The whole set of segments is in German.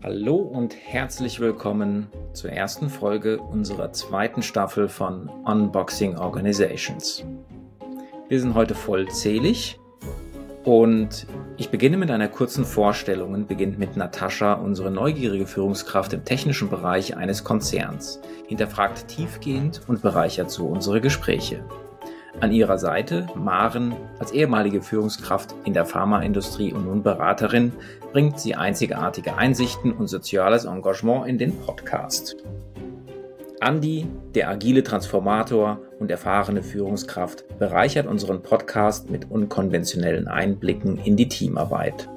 Hallo und herzlich willkommen zur ersten Folge unserer zweiten Staffel von Unboxing Organizations. Wir sind heute vollzählig und ich beginne mit einer kurzen Vorstellung und beginnt mit Natascha, unsere neugierige Führungskraft im technischen Bereich eines Konzerns, hinterfragt tiefgehend und bereichert so unsere Gespräche. An ihrer Seite Maren, als ehemalige Führungskraft in der Pharmaindustrie und nun Beraterin, bringt sie einzigartige Einsichten und soziales Engagement in den Podcast. Andi, der agile Transformator und erfahrene Führungskraft, bereichert unseren Podcast mit unkonventionellen Einblicken in die Teamarbeit.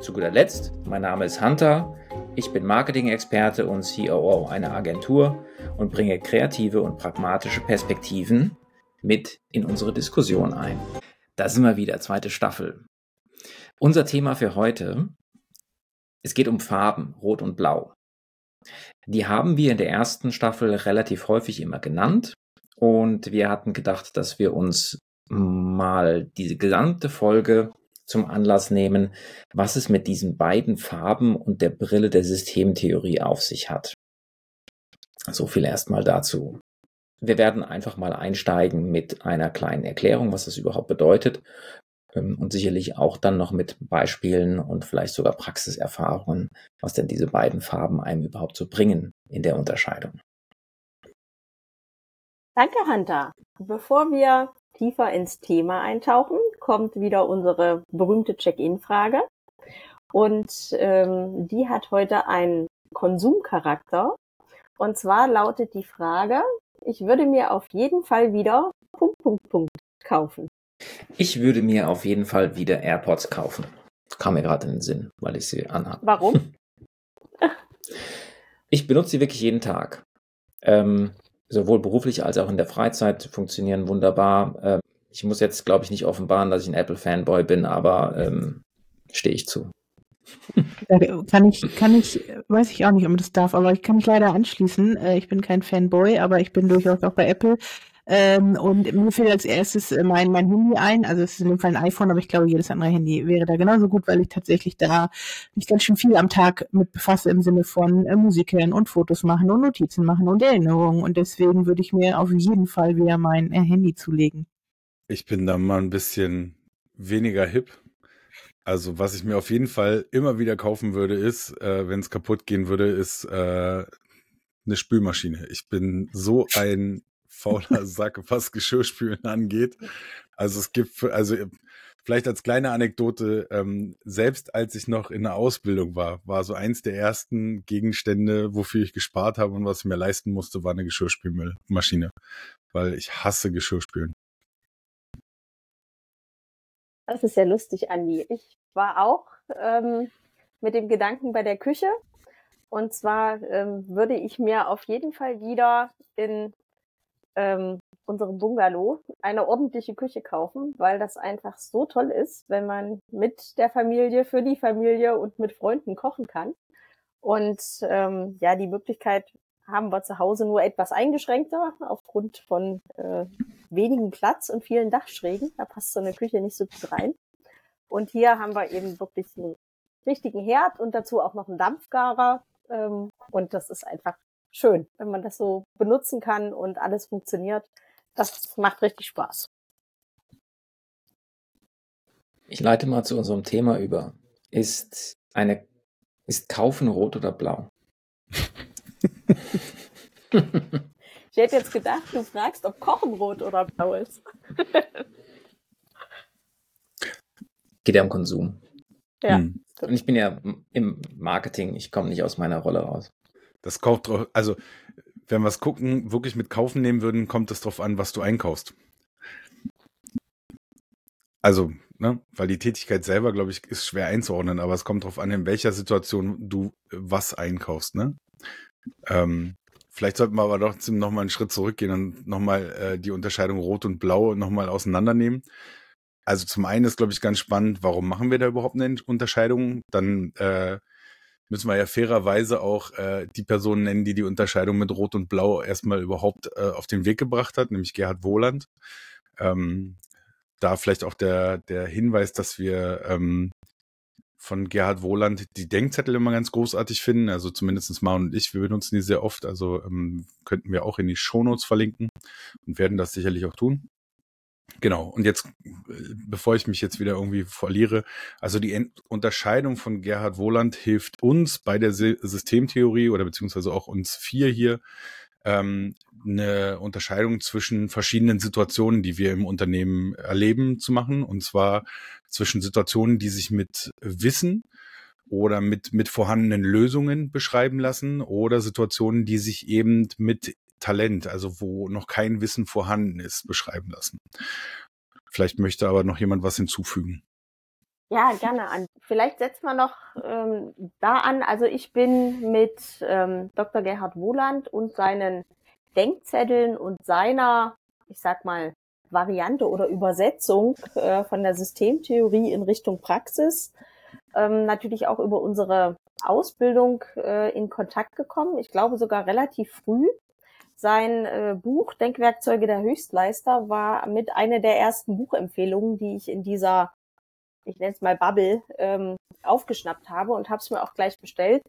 Zu guter Letzt, mein Name ist Hunter, ich bin Marketing-Experte und COO einer Agentur und bringe kreative und pragmatische Perspektiven mit in unsere Diskussion ein. Da sind wir wieder, zweite Staffel. Unser Thema für heute, es geht um Farben, Rot und Blau. Die haben wir in der ersten Staffel relativ häufig immer genannt und wir hatten gedacht, dass wir uns mal diese gesamte Folge zum Anlass nehmen, was es mit diesen beiden Farben und der Brille der Systemtheorie auf sich hat. So viel erstmal dazu. Wir werden einfach mal einsteigen mit einer kleinen Erklärung, was das überhaupt bedeutet und sicherlich auch dann noch mit Beispielen und vielleicht sogar Praxiserfahrungen, was denn diese beiden Farben einem überhaupt so bringen in der Unterscheidung. Danke, Hunter. Bevor wir tiefer ins Thema eintauchen, kommt wieder unsere berühmte Check-in-Frage. Und ähm, die hat heute einen Konsumcharakter. Und zwar lautet die Frage, ich würde mir auf jeden Fall wieder Punkt, Punkt, Punkt kaufen. Ich würde mir auf jeden Fall wieder AirPods kaufen. Kam mir gerade in den Sinn, weil ich sie anhabe. Warum? ich benutze sie wirklich jeden Tag. Ähm, sowohl beruflich als auch in der Freizeit funktionieren wunderbar. Ähm, ich muss jetzt, glaube ich, nicht offenbaren, dass ich ein Apple-Fanboy bin, aber ähm, stehe ich zu. Kann ich, kann ich, weiß ich auch nicht, ob das darf, aber ich kann mich leider anschließen. Äh, ich bin kein Fanboy, aber ich bin durchaus auch bei Apple. Ähm, und mir fällt als erstes äh, mein, mein Handy ein. Also es ist in dem Fall ein iPhone, aber ich glaube, jedes andere Handy wäre da genauso gut, weil ich tatsächlich da mich ganz schön viel am Tag mit befasse im Sinne von äh, Musik hören und Fotos machen und Notizen machen und Erinnerungen. Und deswegen würde ich mir auf jeden Fall wieder mein äh, Handy zulegen. Ich bin da mal ein bisschen weniger hip also was ich mir auf jeden Fall immer wieder kaufen würde, ist, äh, wenn es kaputt gehen würde, ist äh, eine Spülmaschine. Ich bin so ein fauler Sack, was Geschirrspülen angeht. Also es gibt, also vielleicht als kleine Anekdote, ähm, selbst als ich noch in der Ausbildung war, war so eins der ersten Gegenstände, wofür ich gespart habe und was ich mir leisten musste, war eine Geschirrspülmaschine. Weil ich hasse Geschirrspülen. Das ist ja lustig, Andi. Ich war auch ähm, mit dem Gedanken bei der Küche. Und zwar ähm, würde ich mir auf jeden Fall wieder in ähm, unserem Bungalow eine ordentliche Küche kaufen, weil das einfach so toll ist, wenn man mit der Familie, für die Familie und mit Freunden kochen kann. Und ähm, ja, die Möglichkeit haben wir zu Hause nur etwas eingeschränkter aufgrund von äh, wenigen Platz und vielen Dachschrägen. Da passt so eine Küche nicht so gut rein. Und hier haben wir eben wirklich einen richtigen Herd und dazu auch noch einen Dampfgarer. Ähm, und das ist einfach schön, wenn man das so benutzen kann und alles funktioniert. Das macht richtig Spaß. Ich leite mal zu unserem Thema über. Ist eine, ist Kaufen rot oder blau? ich hätte jetzt gedacht, du fragst, ob Kochen rot oder blau ist. Geht ja um Konsum. Ja. Hm. Und ich bin ja im Marketing, ich komme nicht aus meiner Rolle raus. Das kauft, also wenn wir es gucken, wirklich mit kaufen nehmen würden, kommt es darauf an, was du einkaufst. Also, ne, weil die Tätigkeit selber, glaube ich, ist schwer einzuordnen, aber es kommt darauf an, in welcher Situation du was einkaufst, ne? Ähm, vielleicht sollten wir aber trotzdem nochmal einen Schritt zurückgehen und nochmal äh, die Unterscheidung Rot und Blau nochmal auseinandernehmen. Also zum einen ist, glaube ich, ganz spannend, warum machen wir da überhaupt eine Unterscheidung? Dann äh, müssen wir ja fairerweise auch äh, die Person nennen, die die Unterscheidung mit Rot und Blau erstmal überhaupt äh, auf den Weg gebracht hat, nämlich Gerhard Wohland. Ähm, da vielleicht auch der, der Hinweis, dass wir ähm, von Gerhard Wohland die Denkzettel immer ganz großartig finden. Also zumindestens Maren und ich, wir benutzen die sehr oft. Also ähm, könnten wir auch in die Shownotes verlinken und werden das sicherlich auch tun. Genau, und jetzt, bevor ich mich jetzt wieder irgendwie verliere, also die Ent Unterscheidung von Gerhard Wohland hilft uns bei der Systemtheorie oder beziehungsweise auch uns vier hier, ähm, eine Unterscheidung zwischen verschiedenen Situationen, die wir im Unternehmen erleben, zu machen. Und zwar zwischen Situationen, die sich mit Wissen oder mit, mit vorhandenen Lösungen beschreiben lassen oder Situationen, die sich eben mit Talent, also wo noch kein Wissen vorhanden ist, beschreiben lassen. Vielleicht möchte aber noch jemand was hinzufügen. Ja, gerne an. Vielleicht setzen wir noch ähm, da an. Also ich bin mit ähm, Dr. Gerhard Wohland und seinen Denkzetteln und seiner, ich sag mal, Variante oder Übersetzung äh, von der Systemtheorie in Richtung Praxis ähm, natürlich auch über unsere Ausbildung äh, in Kontakt gekommen. Ich glaube sogar relativ früh. Sein äh, Buch Denkwerkzeuge der Höchstleister war mit einer der ersten Buchempfehlungen, die ich in dieser, ich nenne es mal Bubble, ähm, aufgeschnappt habe und habe es mir auch gleich bestellt.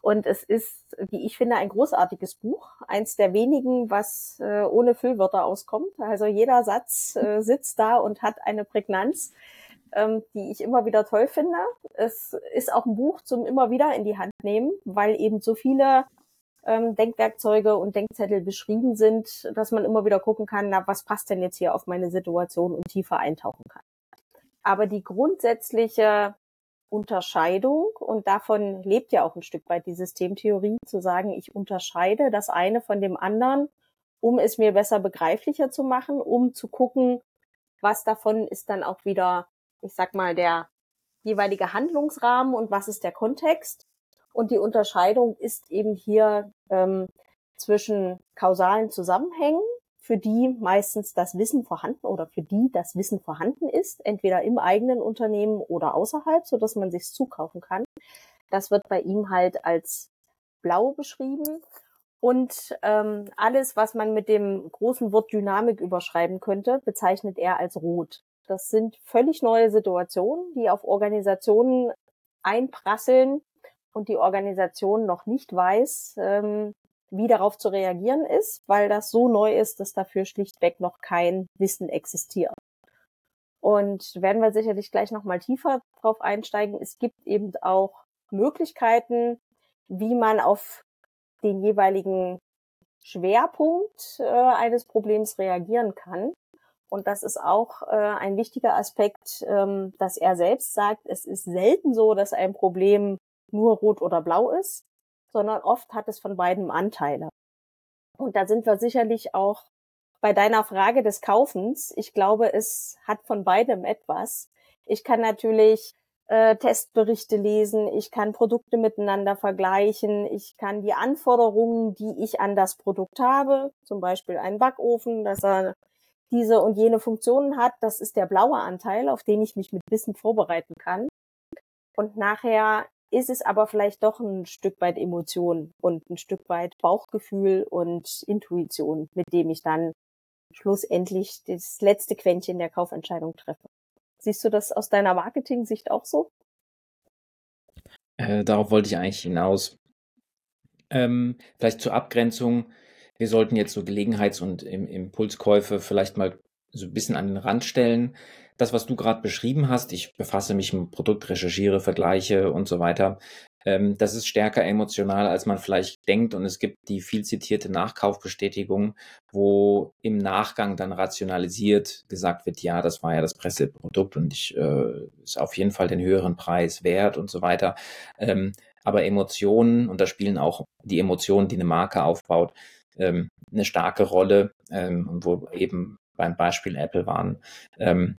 Und es ist, wie ich finde, ein großartiges Buch. Eins der wenigen, was äh, ohne Füllwörter auskommt. Also jeder Satz äh, sitzt da und hat eine Prägnanz, ähm, die ich immer wieder toll finde. Es ist auch ein Buch zum immer wieder in die Hand nehmen, weil eben so viele ähm, Denkwerkzeuge und Denkzettel beschrieben sind, dass man immer wieder gucken kann, na, was passt denn jetzt hier auf meine Situation und tiefer eintauchen kann. Aber die grundsätzliche Unterscheidung, und davon lebt ja auch ein Stück weit die Systemtheorie, zu sagen, ich unterscheide das eine von dem anderen, um es mir besser begreiflicher zu machen, um zu gucken, was davon ist dann auch wieder, ich sag mal, der jeweilige Handlungsrahmen und was ist der Kontext. Und die Unterscheidung ist eben hier ähm, zwischen kausalen Zusammenhängen, für die meistens das Wissen vorhanden oder für die das Wissen vorhanden ist, entweder im eigenen Unternehmen oder außerhalb, so dass man sich zukaufen kann. Das wird bei ihm halt als blau beschrieben. Und ähm, alles, was man mit dem großen Wort Dynamik überschreiben könnte, bezeichnet er als rot. Das sind völlig neue Situationen, die auf Organisationen einprasseln, und die Organisation noch nicht weiß, ähm, wie darauf zu reagieren ist, weil das so neu ist, dass dafür schlichtweg noch kein Wissen existiert. Und werden wir sicherlich gleich nochmal tiefer drauf einsteigen. Es gibt eben auch Möglichkeiten, wie man auf den jeweiligen Schwerpunkt äh, eines Problems reagieren kann. Und das ist auch äh, ein wichtiger Aspekt, ähm, dass er selbst sagt, es ist selten so, dass ein Problem nur rot oder blau ist, sondern oft hat es von beiden Anteile. Und da sind wir sicherlich auch bei deiner Frage des Kaufens. Ich glaube, es hat von beidem etwas. Ich kann natürlich äh, Testberichte lesen, ich kann Produkte miteinander vergleichen, ich kann die Anforderungen, die ich an das Produkt habe, zum Beispiel einen Backofen, dass er diese und jene Funktionen hat, das ist der blaue Anteil, auf den ich mich mit Wissen vorbereiten kann. Und nachher ist es aber vielleicht doch ein Stück weit Emotion und ein Stück weit Bauchgefühl und Intuition, mit dem ich dann schlussendlich das letzte Quäntchen der Kaufentscheidung treffe. Siehst du das aus deiner Marketing-Sicht auch so? Äh, darauf wollte ich eigentlich hinaus. Ähm, vielleicht zur Abgrenzung. Wir sollten jetzt so Gelegenheits- und Impulskäufe vielleicht mal so ein bisschen an den Rand stellen das, was du gerade beschrieben hast, ich befasse mich mit Produkt, recherchiere, vergleiche und so weiter, ähm, das ist stärker emotional, als man vielleicht denkt. Und es gibt die viel zitierte Nachkaufbestätigung, wo im Nachgang dann rationalisiert gesagt wird, ja, das war ja das Presseprodukt und ich äh, ist auf jeden Fall den höheren Preis wert und so weiter. Ähm, aber Emotionen, und da spielen auch die Emotionen, die eine Marke aufbaut, ähm, eine starke Rolle, ähm, wo eben beim Beispiel Apple waren. Ähm,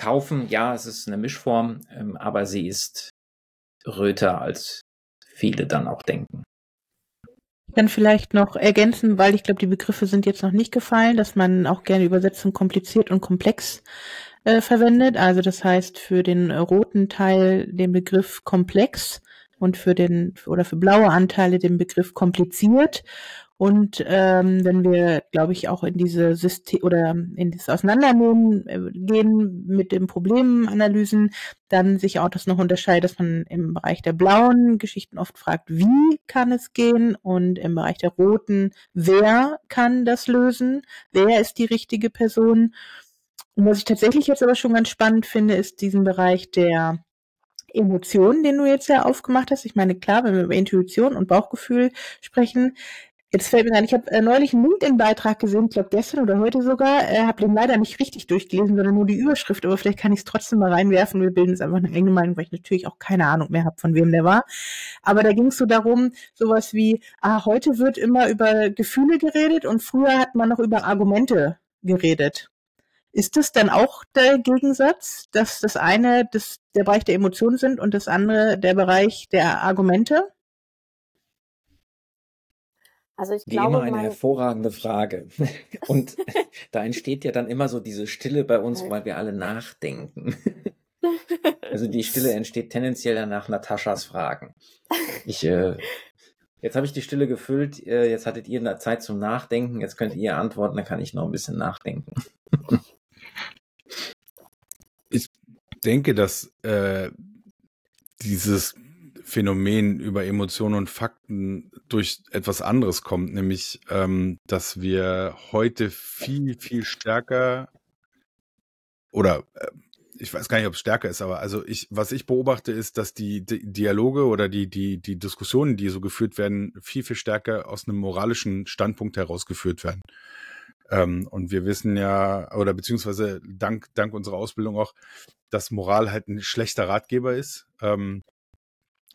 kaufen, ja, es ist eine Mischform, ähm, aber sie ist röter, als viele dann auch denken. Kann vielleicht noch ergänzen, weil ich glaube, die Begriffe sind jetzt noch nicht gefallen, dass man auch gerne Übersetzung kompliziert und komplex äh, verwendet. Also das heißt für den roten Teil den Begriff komplex und für den oder für blaue Anteile den Begriff kompliziert Und ähm, wenn wir, glaube ich, auch in diese System oder in das Auseinandernehmen äh, gehen mit den Problemanalysen, dann sich auch das noch unterscheidet, dass man im Bereich der blauen Geschichten oft fragt, wie kann es gehen? Und im Bereich der roten, wer kann das lösen? Wer ist die richtige Person? Und was ich tatsächlich jetzt aber schon ganz spannend finde, ist diesen Bereich der Emotionen, den du jetzt ja aufgemacht hast. Ich meine, klar, wenn wir über Intuition und Bauchgefühl sprechen, Jetzt fällt mir ein, ich habe äh, neulich einen LinkedIn-Beitrag gesehen, ich glaube gestern oder heute sogar, äh, habe den leider nicht richtig durchgelesen, sondern nur die Überschrift, aber vielleicht kann ich es trotzdem mal reinwerfen. Wir bilden es einfach eine enge Meinung, weil ich natürlich auch keine Ahnung mehr habe, von wem der war. Aber da ging es so darum, sowas wie, ah, heute wird immer über Gefühle geredet und früher hat man noch über Argumente geredet. Ist das dann auch der Gegensatz, dass das eine das, der Bereich der Emotionen sind und das andere der Bereich der Argumente? Also ich Wie glaube, immer eine hervorragende Frage. Und da entsteht ja dann immer so diese Stille bei uns, weil wir alle nachdenken. Also die Stille entsteht tendenziell dann nach Nataschas Fragen. Ich, äh, jetzt habe ich die Stille gefüllt, äh, jetzt hattet ihr eine Zeit zum Nachdenken, jetzt könnt ihr antworten, dann kann ich noch ein bisschen nachdenken. Ich denke, dass äh, dieses Phänomen über Emotionen und Fakten durch etwas anderes kommt, nämlich, ähm, dass wir heute viel, viel stärker oder äh, ich weiß gar nicht, ob es stärker ist, aber also ich, was ich beobachte, ist, dass die, die Dialoge oder die, die, die Diskussionen, die so geführt werden, viel, viel stärker aus einem moralischen Standpunkt herausgeführt werden. Ähm, und wir wissen ja, oder beziehungsweise dank, dank unserer Ausbildung auch, dass Moral halt ein schlechter Ratgeber ist. Ähm,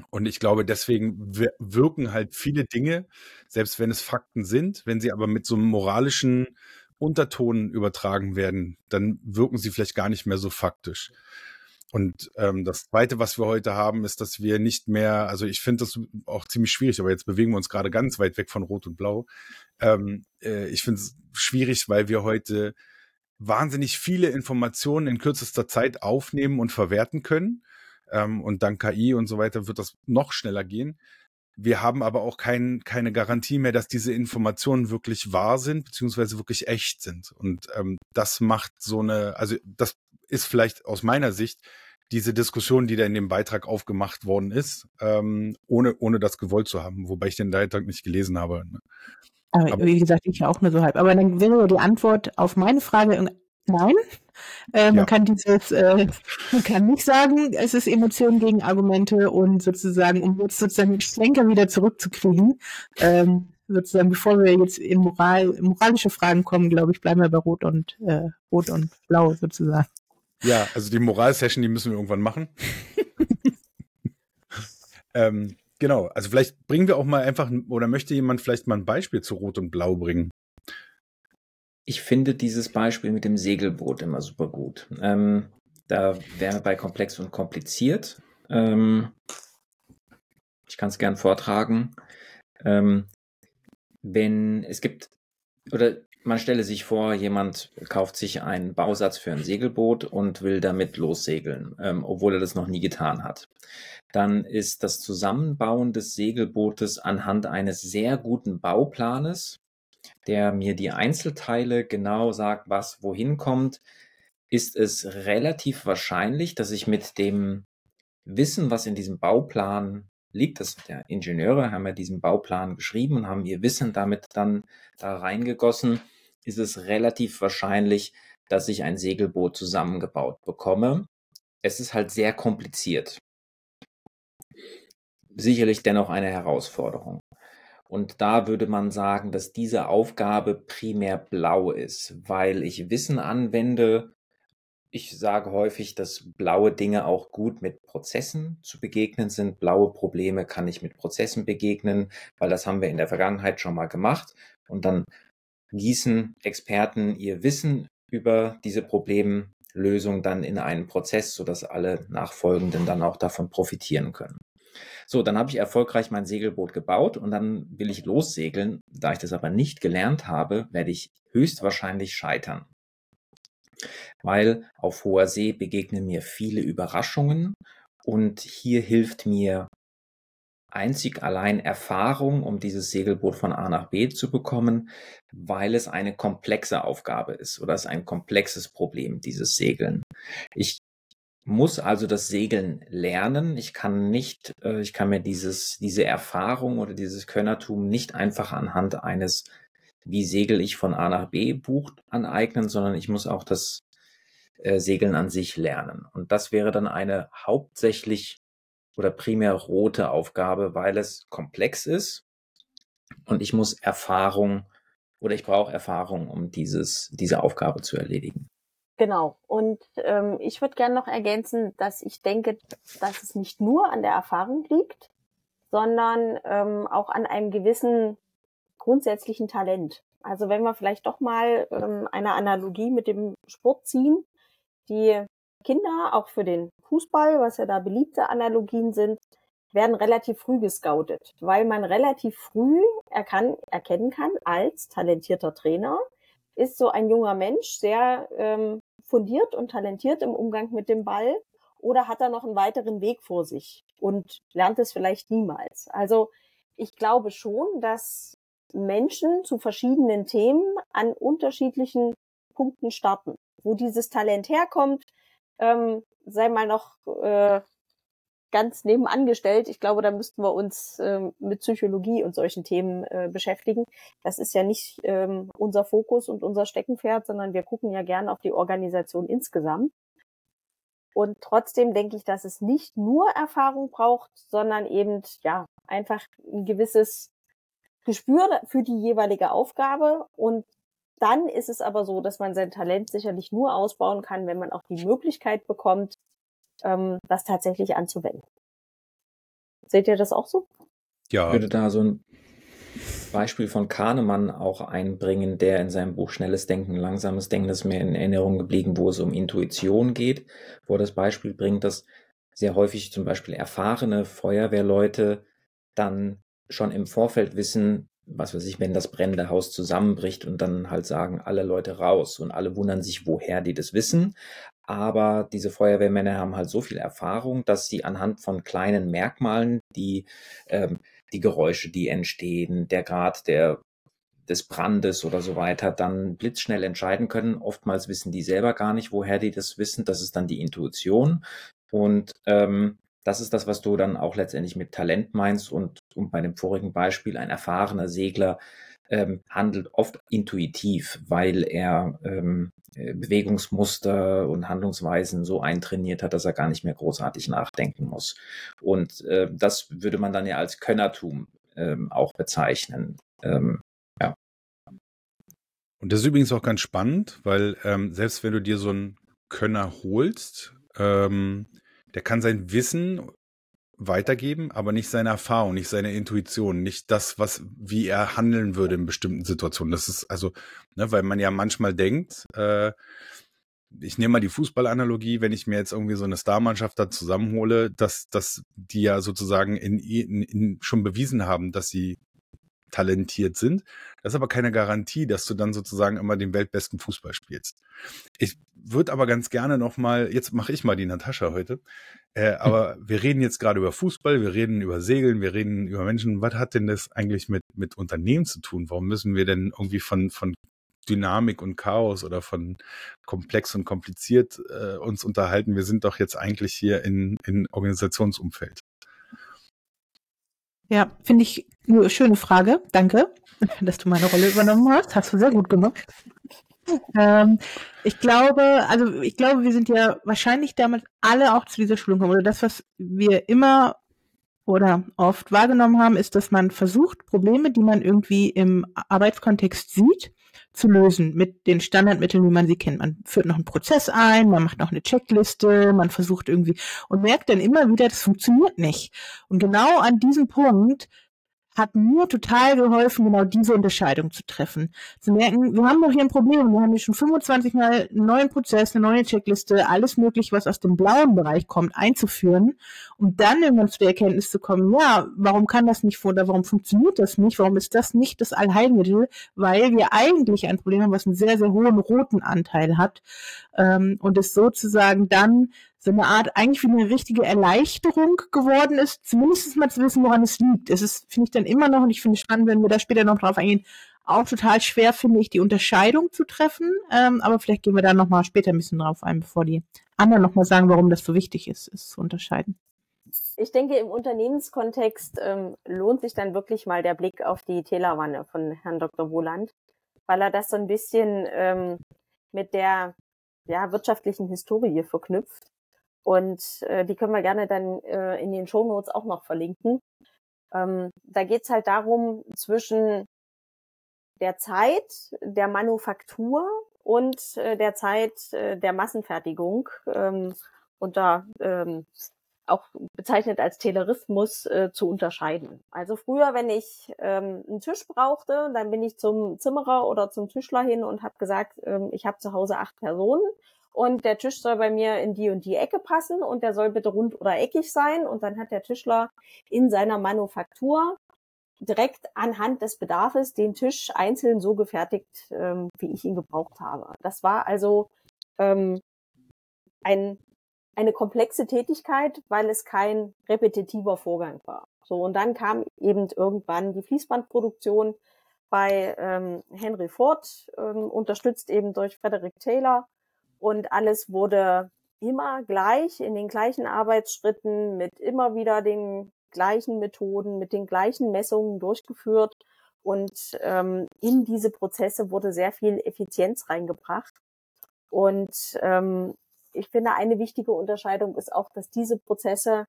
und ich glaube, deswegen wirken halt viele Dinge, selbst wenn es Fakten sind, wenn sie aber mit so einem moralischen Unterton übertragen werden, dann wirken sie vielleicht gar nicht mehr so faktisch. Und ähm, das Zweite, was wir heute haben, ist, dass wir nicht mehr, also ich finde das auch ziemlich schwierig, aber jetzt bewegen wir uns gerade ganz weit weg von Rot und Blau. Ähm, äh, ich finde es schwierig, weil wir heute wahnsinnig viele Informationen in kürzester Zeit aufnehmen und verwerten können ähm, und dank KI und so weiter wird das noch schneller gehen. Wir haben aber auch kein, keine Garantie mehr, dass diese Informationen wirklich wahr sind, beziehungsweise wirklich echt sind. Und ähm, das macht so eine, also das ist vielleicht aus meiner Sicht diese Diskussion, die da in dem Beitrag aufgemacht worden ist, ähm, ohne, ohne das gewollt zu haben, wobei ich den Beitrag nicht gelesen habe. Ne? Aber, aber, wie gesagt, ich auch nur so halb. Aber dann wäre die Antwort auf meine Frage nein. Äh, man ja. kann dieses, äh, man kann nicht sagen, es ist Emotionen gegen Argumente und sozusagen, um jetzt sozusagen den Schlenker wieder zurückzukriegen, ähm, sozusagen, bevor wir jetzt in Moral, in moralische Fragen kommen, glaube ich, bleiben wir bei Rot und äh, Rot und Blau sozusagen. Ja, also die Moralsession, die müssen wir irgendwann machen. ähm, genau, also vielleicht bringen wir auch mal einfach, oder möchte jemand vielleicht mal ein Beispiel zu Rot und Blau bringen? Ich finde dieses Beispiel mit dem Segelboot immer super gut. Ähm, da wären wir bei komplex und kompliziert. Ähm, ich kann es gern vortragen. Ähm, wenn es gibt, oder man stelle sich vor, jemand kauft sich einen Bausatz für ein Segelboot und will damit lossegeln, ähm, obwohl er das noch nie getan hat. Dann ist das Zusammenbauen des Segelbootes anhand eines sehr guten Bauplanes der mir die Einzelteile genau sagt, was wohin kommt, ist es relativ wahrscheinlich, dass ich mit dem Wissen, was in diesem Bauplan liegt, das der Ingenieure haben ja diesen Bauplan geschrieben und haben ihr Wissen damit dann da reingegossen, ist es relativ wahrscheinlich, dass ich ein Segelboot zusammengebaut bekomme. Es ist halt sehr kompliziert. Sicherlich dennoch eine Herausforderung. Und da würde man sagen, dass diese Aufgabe primär blau ist, weil ich Wissen anwende. Ich sage häufig, dass blaue Dinge auch gut mit Prozessen zu begegnen sind. Blaue Probleme kann ich mit Prozessen begegnen, weil das haben wir in der Vergangenheit schon mal gemacht. Und dann gießen Experten ihr Wissen über diese Problemlösung dann in einen Prozess, sodass alle Nachfolgenden dann auch davon profitieren können. So, dann habe ich erfolgreich mein Segelboot gebaut und dann will ich lossegeln. Da ich das aber nicht gelernt habe, werde ich höchstwahrscheinlich scheitern. Weil auf hoher See begegnen mir viele Überraschungen und hier hilft mir einzig allein Erfahrung, um dieses Segelboot von A nach B zu bekommen, weil es eine komplexe Aufgabe ist oder es ein komplexes Problem, dieses Segeln. Ich muss also das Segeln lernen. Ich kann nicht, äh, ich kann mir dieses, diese Erfahrung oder dieses Könnertum nicht einfach anhand eines, wie segel ich von A nach B Buch aneignen, sondern ich muss auch das äh, Segeln an sich lernen. Und das wäre dann eine hauptsächlich oder primär rote Aufgabe, weil es komplex ist und ich muss Erfahrung oder ich brauche Erfahrung, um dieses, diese Aufgabe zu erledigen. Genau. Und ähm, ich würde gerne noch ergänzen, dass ich denke, dass es nicht nur an der Erfahrung liegt, sondern ähm, auch an einem gewissen grundsätzlichen Talent. Also wenn wir vielleicht doch mal ähm, eine Analogie mit dem Sport ziehen, die Kinder, auch für den Fußball, was ja da beliebte Analogien sind, werden relativ früh gescoutet, weil man relativ früh erkan erkennen kann, als talentierter Trainer, ist so ein junger Mensch sehr ähm, fundiert und talentiert im Umgang mit dem Ball oder hat er noch einen weiteren Weg vor sich und lernt es vielleicht niemals. Also ich glaube schon, dass Menschen zu verschiedenen Themen an unterschiedlichen Punkten starten. Wo dieses Talent herkommt, ähm, sei mal noch äh, ganz nebenangestellt. Ich glaube, da müssten wir uns ähm, mit Psychologie und solchen Themen äh, beschäftigen. Das ist ja nicht ähm, unser Fokus und unser Steckenpferd, sondern wir gucken ja gerne auf die Organisation insgesamt. Und trotzdem denke ich, dass es nicht nur Erfahrung braucht, sondern eben ja einfach ein gewisses Gespür für die jeweilige Aufgabe und dann ist es aber so, dass man sein Talent sicherlich nur ausbauen kann, wenn man auch die Möglichkeit bekommt, ähm, das tatsächlich anzuwenden. Seht ihr das auch so? Ja. Ich würde da so ein Beispiel von Kahnemann auch einbringen, der in seinem Buch Schnelles Denken, Langsames Denken, das ist mir in Erinnerung geblieben, wo es um Intuition geht, wo er das Beispiel bringt, dass sehr häufig zum Beispiel erfahrene Feuerwehrleute dann schon im Vorfeld wissen, was weiß ich, wenn das brennende Haus zusammenbricht und dann halt sagen alle Leute raus und alle wundern sich, woher die das wissen. Aber diese Feuerwehrmänner haben halt so viel Erfahrung, dass sie anhand von kleinen Merkmalen, die ähm, die Geräusche, die entstehen, der Grad der des Brandes oder so weiter, dann blitzschnell entscheiden können. Oftmals wissen die selber gar nicht, woher die das wissen. Das ist dann die Intuition. Und ähm, das ist das, was du dann auch letztendlich mit Talent meinst. Und um bei dem vorigen Beispiel, ein erfahrener Segler ähm, handelt oft intuitiv, weil er ähm, äh, Bewegungsmuster und Handlungsweisen so eintrainiert hat, dass er gar nicht mehr großartig nachdenken muss. Und äh, das würde man dann ja als Könnertum ähm, auch bezeichnen. Ähm, ja. Und das ist übrigens auch ganz spannend, weil ähm, selbst wenn du dir so einen Könner holst, ähm, der kann sein Wissen weitergeben, aber nicht seine Erfahrung, nicht seine Intuition, nicht das, was, wie er handeln würde in bestimmten Situationen. Das ist also, ne, weil man ja manchmal denkt, äh, ich nehme mal die Fußballanalogie, wenn ich mir jetzt irgendwie so eine Starmannschaft da zusammenhole, dass, dass die ja sozusagen in, in, in schon bewiesen haben, dass sie talentiert sind. Das ist aber keine Garantie, dass du dann sozusagen immer den weltbesten Fußball spielst. Ich würde aber ganz gerne noch mal, jetzt mache ich mal die Natascha heute, äh, aber wir reden jetzt gerade über Fußball, wir reden über Segeln, wir reden über Menschen. Was hat denn das eigentlich mit, mit Unternehmen zu tun? Warum müssen wir denn irgendwie von, von Dynamik und Chaos oder von komplex und kompliziert äh, uns unterhalten? Wir sind doch jetzt eigentlich hier in, in Organisationsumfeld. Ja, finde ich schöne Frage. Danke, dass du meine Rolle übernommen hast. Hast du sehr gut gemacht. Ähm, ich glaube, also ich glaube, wir sind ja wahrscheinlich damals alle auch zu dieser Schulung gekommen. Oder das, was wir immer oder oft wahrgenommen haben, ist, dass man versucht, Probleme, die man irgendwie im Arbeitskontext sieht, zu lösen mit den Standardmitteln, wie man sie kennt. Man führt noch einen Prozess ein, man macht noch eine Checkliste, man versucht irgendwie und merkt dann immer wieder, das funktioniert nicht. Und genau an diesem Punkt hat mir total geholfen, genau diese Unterscheidung zu treffen. Zu merken, wir haben doch hier ein Problem, wir haben hier schon 25 Mal einen neuen Prozess, eine neue Checkliste, alles mögliche, was aus dem blauen Bereich kommt, einzuführen, um dann irgendwann zu der Erkenntnis zu kommen, ja, warum kann das nicht vor, oder warum funktioniert das nicht, warum ist das nicht das Allheilmittel, weil wir eigentlich ein Problem haben, was einen sehr, sehr hohen roten Anteil hat ähm, und es sozusagen dann so eine Art, eigentlich wie eine richtige Erleichterung geworden ist, zumindest mal zu wissen, woran es liegt. Es ist, finde ich dann immer noch, und ich finde es spannend, wenn wir da später noch drauf eingehen, auch total schwer, finde ich, die Unterscheidung zu treffen. Ähm, aber vielleicht gehen wir da nochmal später ein bisschen drauf ein, bevor die anderen nochmal sagen, warum das so wichtig ist, es zu unterscheiden. Ich denke, im Unternehmenskontext ähm, lohnt sich dann wirklich mal der Blick auf die Telewanne von Herrn Dr. Wohland, weil er das so ein bisschen ähm, mit der ja, wirtschaftlichen Historie verknüpft. Und äh, die können wir gerne dann äh, in den Shownotes auch noch verlinken. Ähm, da geht's halt darum, zwischen der Zeit der Manufaktur und äh, der Zeit äh, der Massenfertigung ähm, unter ähm, auch bezeichnet als Taylorismus äh, zu unterscheiden. Also früher, wenn ich ähm, einen Tisch brauchte, dann bin ich zum Zimmerer oder zum Tischler hin und habe gesagt, ähm, ich habe zu Hause acht Personen und der Tisch soll bei mir in die und die Ecke passen und der soll bitte rund oder eckig sein und dann hat der Tischler in seiner Manufaktur direkt anhand des Bedarfs den Tisch einzeln so gefertigt, ähm, wie ich ihn gebraucht habe. Das war also ähm, ein, eine komplexe Tätigkeit, weil es kein repetitiver Vorgang war. So, und dann kam eben irgendwann die Fließbandproduktion bei ähm, Henry Ford, ähm, unterstützt eben durch Frederick Taylor. Und alles wurde immer gleich in den gleichen Arbeitsschritten mit immer wieder den gleichen Methoden, mit den gleichen Messungen durchgeführt. Und ähm, in diese Prozesse wurde sehr viel Effizienz reingebracht. Und ähm, ich finde, eine wichtige Unterscheidung ist auch, dass diese Prozesse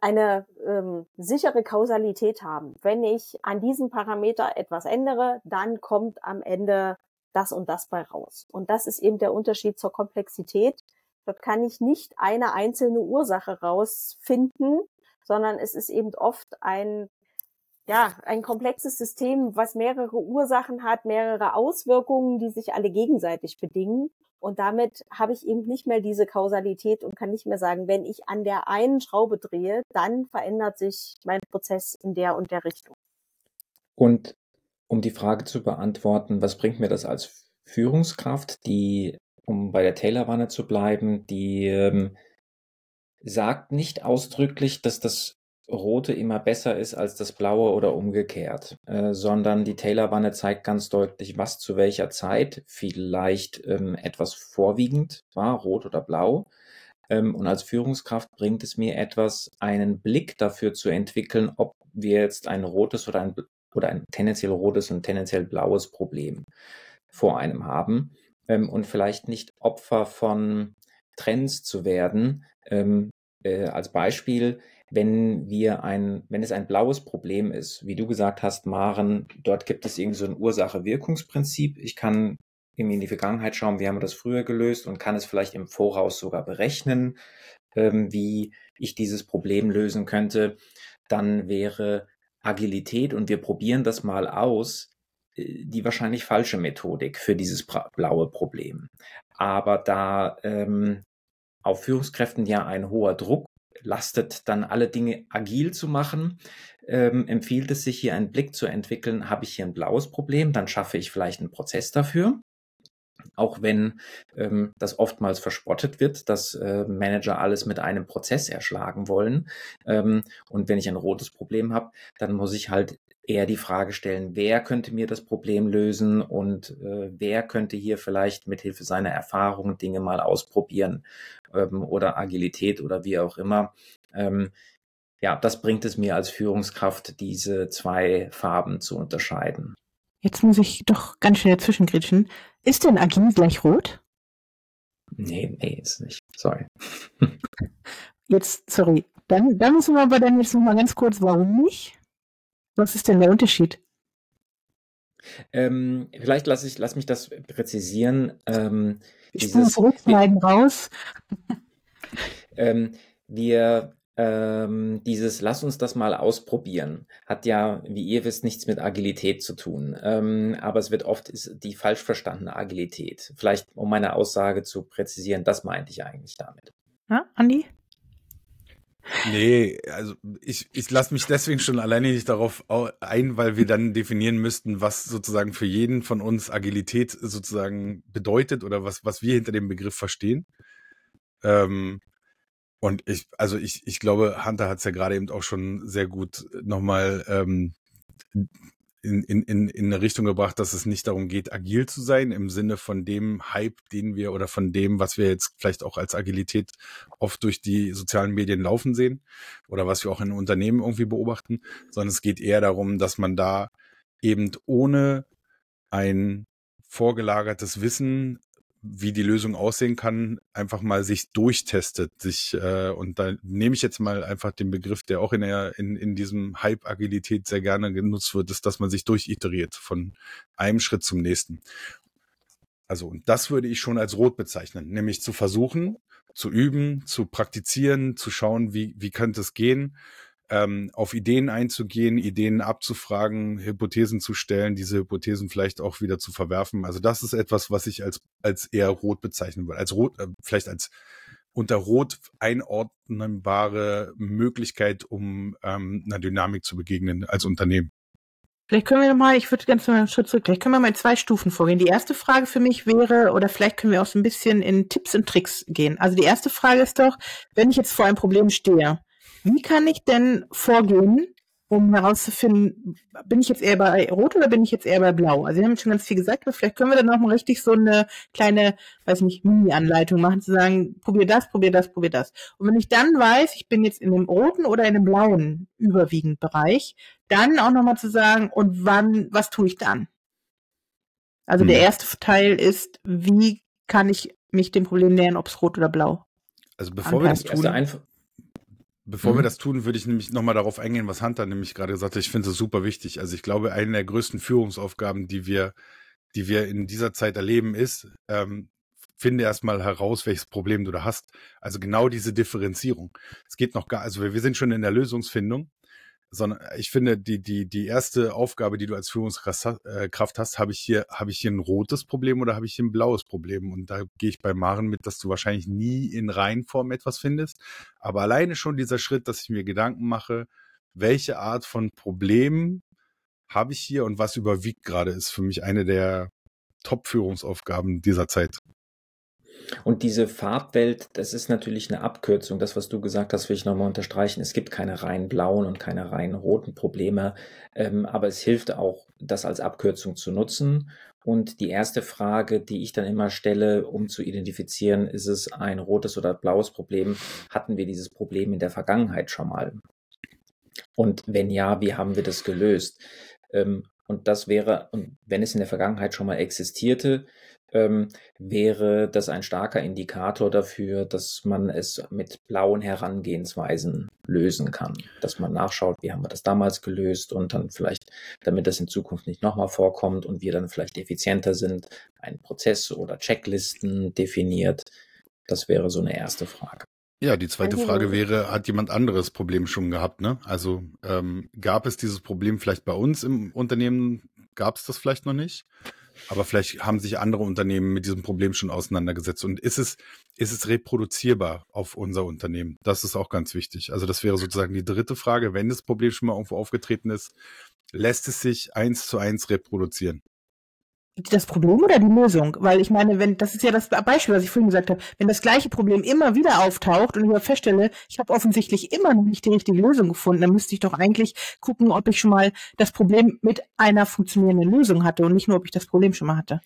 eine ähm, sichere Kausalität haben. Wenn ich an diesem Parameter etwas ändere, dann kommt am Ende das und das bei raus. Und das ist eben der Unterschied zur Komplexität. Dort kann ich nicht eine einzelne Ursache rausfinden, sondern es ist eben oft ein ja, ein komplexes System, was mehrere Ursachen hat, mehrere Auswirkungen, die sich alle gegenseitig bedingen. Und damit habe ich eben nicht mehr diese Kausalität und kann nicht mehr sagen, wenn ich an der einen Schraube drehe, dann verändert sich mein Prozess in der und der Richtung. Und um die Frage zu beantworten, was bringt mir das als Führungskraft, die, um bei der Taylor-Wanne zu bleiben, die ähm, sagt nicht ausdrücklich, dass das Rote immer besser ist als das Blaue oder umgekehrt, äh, sondern die Taylor-Wanne zeigt ganz deutlich, was zu welcher Zeit vielleicht ähm, etwas vorwiegend war, rot oder blau. Ähm, und als Führungskraft bringt es mir etwas, einen Blick dafür zu entwickeln, ob wir jetzt ein rotes oder ein, oder ein tendenziell rotes und tendenziell blaues Problem vor einem haben ähm, und vielleicht nicht Opfer von Trends zu werden, ähm, äh, als Beispiel, wenn wir ein, wenn es ein blaues Problem ist, wie du gesagt hast, Maren, dort gibt es irgendwie so ein Ursache-Wirkungsprinzip. Ich kann irgendwie in die Vergangenheit schauen, wie haben wir das früher gelöst und kann es vielleicht im Voraus sogar berechnen, ähm, wie ich dieses Problem lösen könnte. Dann wäre Agilität und wir probieren das mal aus, äh, die wahrscheinlich falsche Methodik für dieses blaue Problem. Aber da ähm, auf Führungskräften ja ein hoher Druck lastet, dann alle Dinge agil zu machen, ähm, empfiehlt es sich hier einen Blick zu entwickeln, habe ich hier ein blaues Problem, dann schaffe ich vielleicht einen Prozess dafür. Auch wenn ähm, das oftmals verspottet wird, dass äh, Manager alles mit einem Prozess erschlagen wollen. Ähm, und wenn ich ein rotes Problem habe, dann muss ich halt eher die Frage stellen, wer könnte mir das Problem lösen und äh, wer könnte hier vielleicht mit Hilfe seiner Erfahrungen Dinge mal ausprobieren ähm, oder Agilität oder wie auch immer. Ähm, ja, das bringt es mir als Führungskraft, diese zwei Farben zu unterscheiden. Jetzt muss ich doch ganz schnell zwischengritschen. Ist denn Agil gleich rot? Nee, nee, ist nicht. Sorry. Jetzt, sorry. Dann, dann müssen wir aber dann jetzt noch mal ganz kurz, warum nicht? Was ist denn der Unterschied? Ähm, vielleicht lasse ich lass mich das präzisieren. Ähm, ich dieses, zurückschneiden raus. ähm, wir ähm, dieses Lass uns das mal ausprobieren hat ja, wie ihr wisst, nichts mit Agilität zu tun. Ähm, aber es wird oft ist die falsch verstandene Agilität. Vielleicht, um meine Aussage zu präzisieren, das meinte ich eigentlich damit. Ja, Andi? Nee, also ich, ich lasse mich deswegen schon alleine nicht darauf ein, weil wir dann definieren müssten, was sozusagen für jeden von uns Agilität sozusagen bedeutet oder was, was wir hinter dem Begriff verstehen. Ähm, Und ich, also ich, ich glaube, Hunter hat es ja gerade eben auch schon sehr gut nochmal ähm, in, in, in, in eine Richtung gebracht, dass es nicht darum geht, agil zu sein, im Sinne von dem Hype, den wir oder von dem, was wir jetzt vielleicht auch als Agilität oft durch die sozialen Medien laufen sehen oder was wir auch in Unternehmen irgendwie beobachten, sondern es geht eher darum, dass man da eben ohne ein vorgelagertes Wissen wie die Lösung aussehen kann, einfach mal sich durchtestet, sich äh, und da nehme ich jetzt mal einfach den Begriff, der auch in der in, in diesem Hype Agilität sehr gerne genutzt wird, ist, dass man sich durchiteriert von einem Schritt zum nächsten. Also und das würde ich schon als rot bezeichnen, nämlich zu versuchen, zu üben, zu praktizieren, zu schauen, wie wie könnte es gehen ähm, auf Ideen einzugehen, Ideen abzufragen, Hypothesen zu stellen, diese Hypothesen vielleicht auch wieder zu verwerfen. Also das ist etwas, was ich als, als eher rot bezeichnen würde. Als rot, äh, vielleicht als unter rot einordnbare Möglichkeit, um ähm, einer Dynamik zu begegnen als Unternehmen. Vielleicht können wir mal, ich würde ganz mal einen Schritt zurück, vielleicht können wir mal in zwei Stufen vorgehen. Die erste Frage für mich wäre, oder vielleicht können wir auch so ein bisschen in Tipps und Tricks gehen. Also die erste Frage ist doch, wenn ich jetzt vor einem Problem stehe, wie kann ich denn vorgehen, um herauszufinden, bin ich jetzt eher bei Rot oder bin ich jetzt eher bei Blau? Also wir haben schon ganz viel gesagt, aber vielleicht können wir dann auch mal richtig so eine kleine, weiß nicht, Mini-Anleitung machen, zu sagen, probier das, probier das, probier das. Und wenn ich dann weiß, ich bin jetzt in dem roten oder in dem blauen überwiegend Bereich, dann auch nochmal zu sagen, und wann, was tue ich dann? Also hm. der erste Teil ist, wie kann ich mich dem Problem nähern, ob es rot oder blau? Also bevor Anpassen. wir das tun, Bevor mhm. wir das tun, würde ich nämlich nochmal darauf eingehen, was Hunter nämlich gerade gesagt hat. Ich finde es super wichtig. Also ich glaube, eine der größten Führungsaufgaben, die wir, die wir in dieser Zeit erleben, ist, ähm, finde erstmal heraus, welches Problem du da hast. Also genau diese Differenzierung. Es geht noch gar, also wir, wir sind schon in der Lösungsfindung sondern ich finde, die, die, die erste Aufgabe, die du als Führungskraft äh, hast, habe ich hier, habe ich hier ein rotes Problem oder habe ich hier ein blaues Problem? Und da gehe ich bei Maren mit, dass du wahrscheinlich nie in Reihenform etwas findest. Aber alleine schon dieser Schritt, dass ich mir Gedanken mache, welche Art von Problem habe ich hier und was überwiegt gerade, ist für mich eine der Top-Führungsaufgaben dieser Zeit. Und diese Farbwelt, das ist natürlich eine Abkürzung. Das, was du gesagt hast, will ich nochmal unterstreichen. Es gibt keine rein blauen und keine rein roten Probleme, ähm, aber es hilft auch, das als Abkürzung zu nutzen. Und die erste Frage, die ich dann immer stelle, um zu identifizieren, ist es ein rotes oder blaues Problem? Hatten wir dieses Problem in der Vergangenheit schon mal? Und wenn ja, wie haben wir das gelöst? Ähm, und das wäre, und wenn es in der Vergangenheit schon mal existierte, ähm, wäre das ein starker Indikator dafür, dass man es mit blauen Herangehensweisen lösen kann. Dass man nachschaut, wie haben wir das damals gelöst und dann vielleicht, damit das in Zukunft nicht nochmal vorkommt und wir dann vielleicht effizienter sind, einen Prozess oder Checklisten definiert. Das wäre so eine erste Frage. Ja, die zweite Frage wäre, hat jemand anderes Problem schon gehabt? Ne? Also ähm, gab es dieses Problem vielleicht bei uns im Unternehmen? Gab es das vielleicht noch nicht? Aber vielleicht haben sich andere Unternehmen mit diesem Problem schon auseinandergesetzt. Und ist es, ist es reproduzierbar auf unser Unternehmen? Das ist auch ganz wichtig. Also das wäre sozusagen die dritte Frage. Wenn das Problem schon mal irgendwo aufgetreten ist, lässt es sich eins zu eins reproduzieren? Das Problem oder die Lösung? Weil ich meine, wenn das ist ja das Beispiel, was ich vorhin gesagt habe, wenn das gleiche Problem immer wieder auftaucht und ich feststelle, ich habe offensichtlich immer noch nicht die richtige Lösung gefunden, dann müsste ich doch eigentlich gucken, ob ich schon mal das Problem mit einer funktionierenden Lösung hatte und nicht nur, ob ich das Problem schon mal hatte.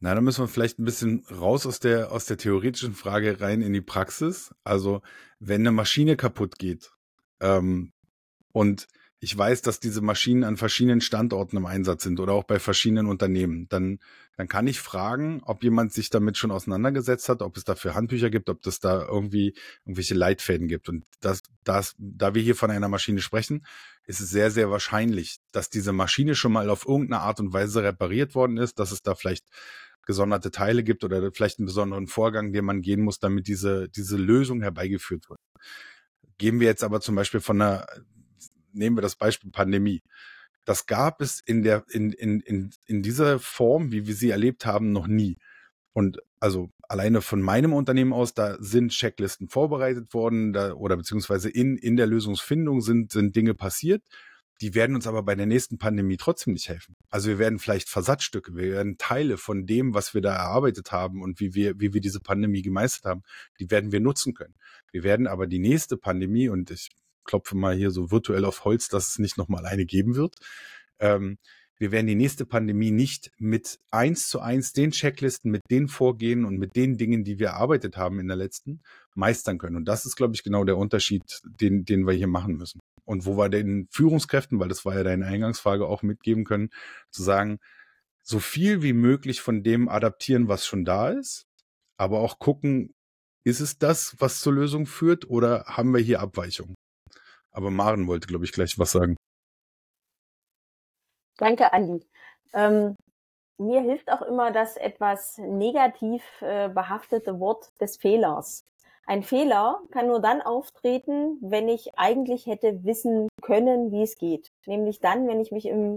Na, dann müssen wir vielleicht ein bisschen raus aus der aus der theoretischen Frage rein in die Praxis. Also wenn eine Maschine kaputt geht ähm, und ich weiß, dass diese Maschinen an verschiedenen Standorten im Einsatz sind oder auch bei verschiedenen Unternehmen, dann, dann kann ich fragen, ob jemand sich damit schon auseinandergesetzt hat, ob es dafür Handbücher gibt, ob es da irgendwie irgendwelche Leitfäden gibt. Und das, das, da wir hier von einer Maschine sprechen, ist es sehr, sehr wahrscheinlich, dass diese Maschine schon mal auf irgendeine Art und Weise repariert worden ist, dass es da vielleicht gesonderte Teile gibt oder vielleicht einen besonderen Vorgang, den man gehen muss, damit diese, diese Lösung herbeigeführt wird. Gehen wir jetzt aber zum Beispiel von einer nehmen wir das Beispiel Pandemie. Das gab es in der, in, in, in, in dieser Form, wie wir sie erlebt haben, noch nie. Und also alleine von meinem Unternehmen aus, da sind Checklisten vorbereitet worden, da, oder beziehungsweise in, in der Lösungsfindung sind, sind Dinge passiert, die werden uns aber bei der nächsten Pandemie trotzdem nicht helfen. Also wir werden vielleicht Versatzstücke, wir werden Teile von dem, was wir da erarbeitet haben und wie wir, wie wir diese Pandemie gemeistert haben, die werden wir nutzen können. Wir werden aber die nächste Pandemie, und ich klopfe mal hier so virtuell auf Holz, dass es nicht nochmal eine geben wird, ähm, wir werden die nächste Pandemie nicht mit eins zu eins den Checklisten, mit den Vorgehen und mit den Dingen, die wir erarbeitet haben in der letzten, meistern können. Und das ist, glaube ich, genau der Unterschied, den, den wir hier machen müssen. Und wo wir den Führungskräften, weil das war ja deine Eingangsfrage, auch mitgeben können, zu sagen, so viel wie möglich von dem adaptieren, was schon da ist, aber auch gucken, ist es das, was zur Lösung führt, oder haben wir hier Abweichungen? Aber Maren wollte, glaube ich, gleich was sagen. Danke, Andi. Ähm, mir hilft auch immer das etwas negativ äh, behaftete Wort des Fehlers. Ein Fehler kann nur dann auftreten, wenn ich eigentlich hätte wissen können, wie es geht. Nämlich dann, wenn ich mich im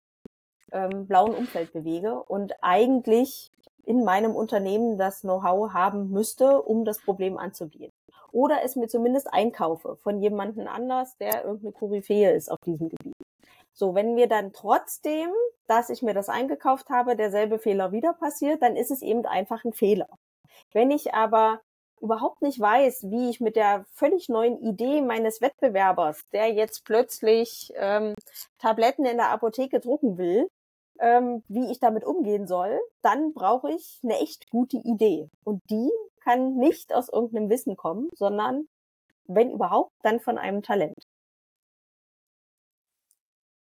ähm, blauen Umfeld bewege und eigentlich in meinem Unternehmen das Know-how haben müsste, um das Problem anzugehen. Oder es mir zumindest einkaufe von jemandem anders, der irgendeine Koryphäe ist auf diesem Gebiet. So, wenn mir dann trotzdem, dass ich mir das eingekauft habe, derselbe Fehler wieder passiert, dann ist es eben einfach ein Fehler. Wenn ich aber überhaupt nicht weiß, wie ich mit der völlig neuen Idee meines Wettbewerbers, der jetzt plötzlich ähm, Tabletten in der Apotheke drucken will, ähm, wie ich damit umgehen soll, dann brauche ich eine echt gute Idee. Und die kann nicht aus irgendeinem Wissen kommen, sondern wenn überhaupt, dann von einem Talent.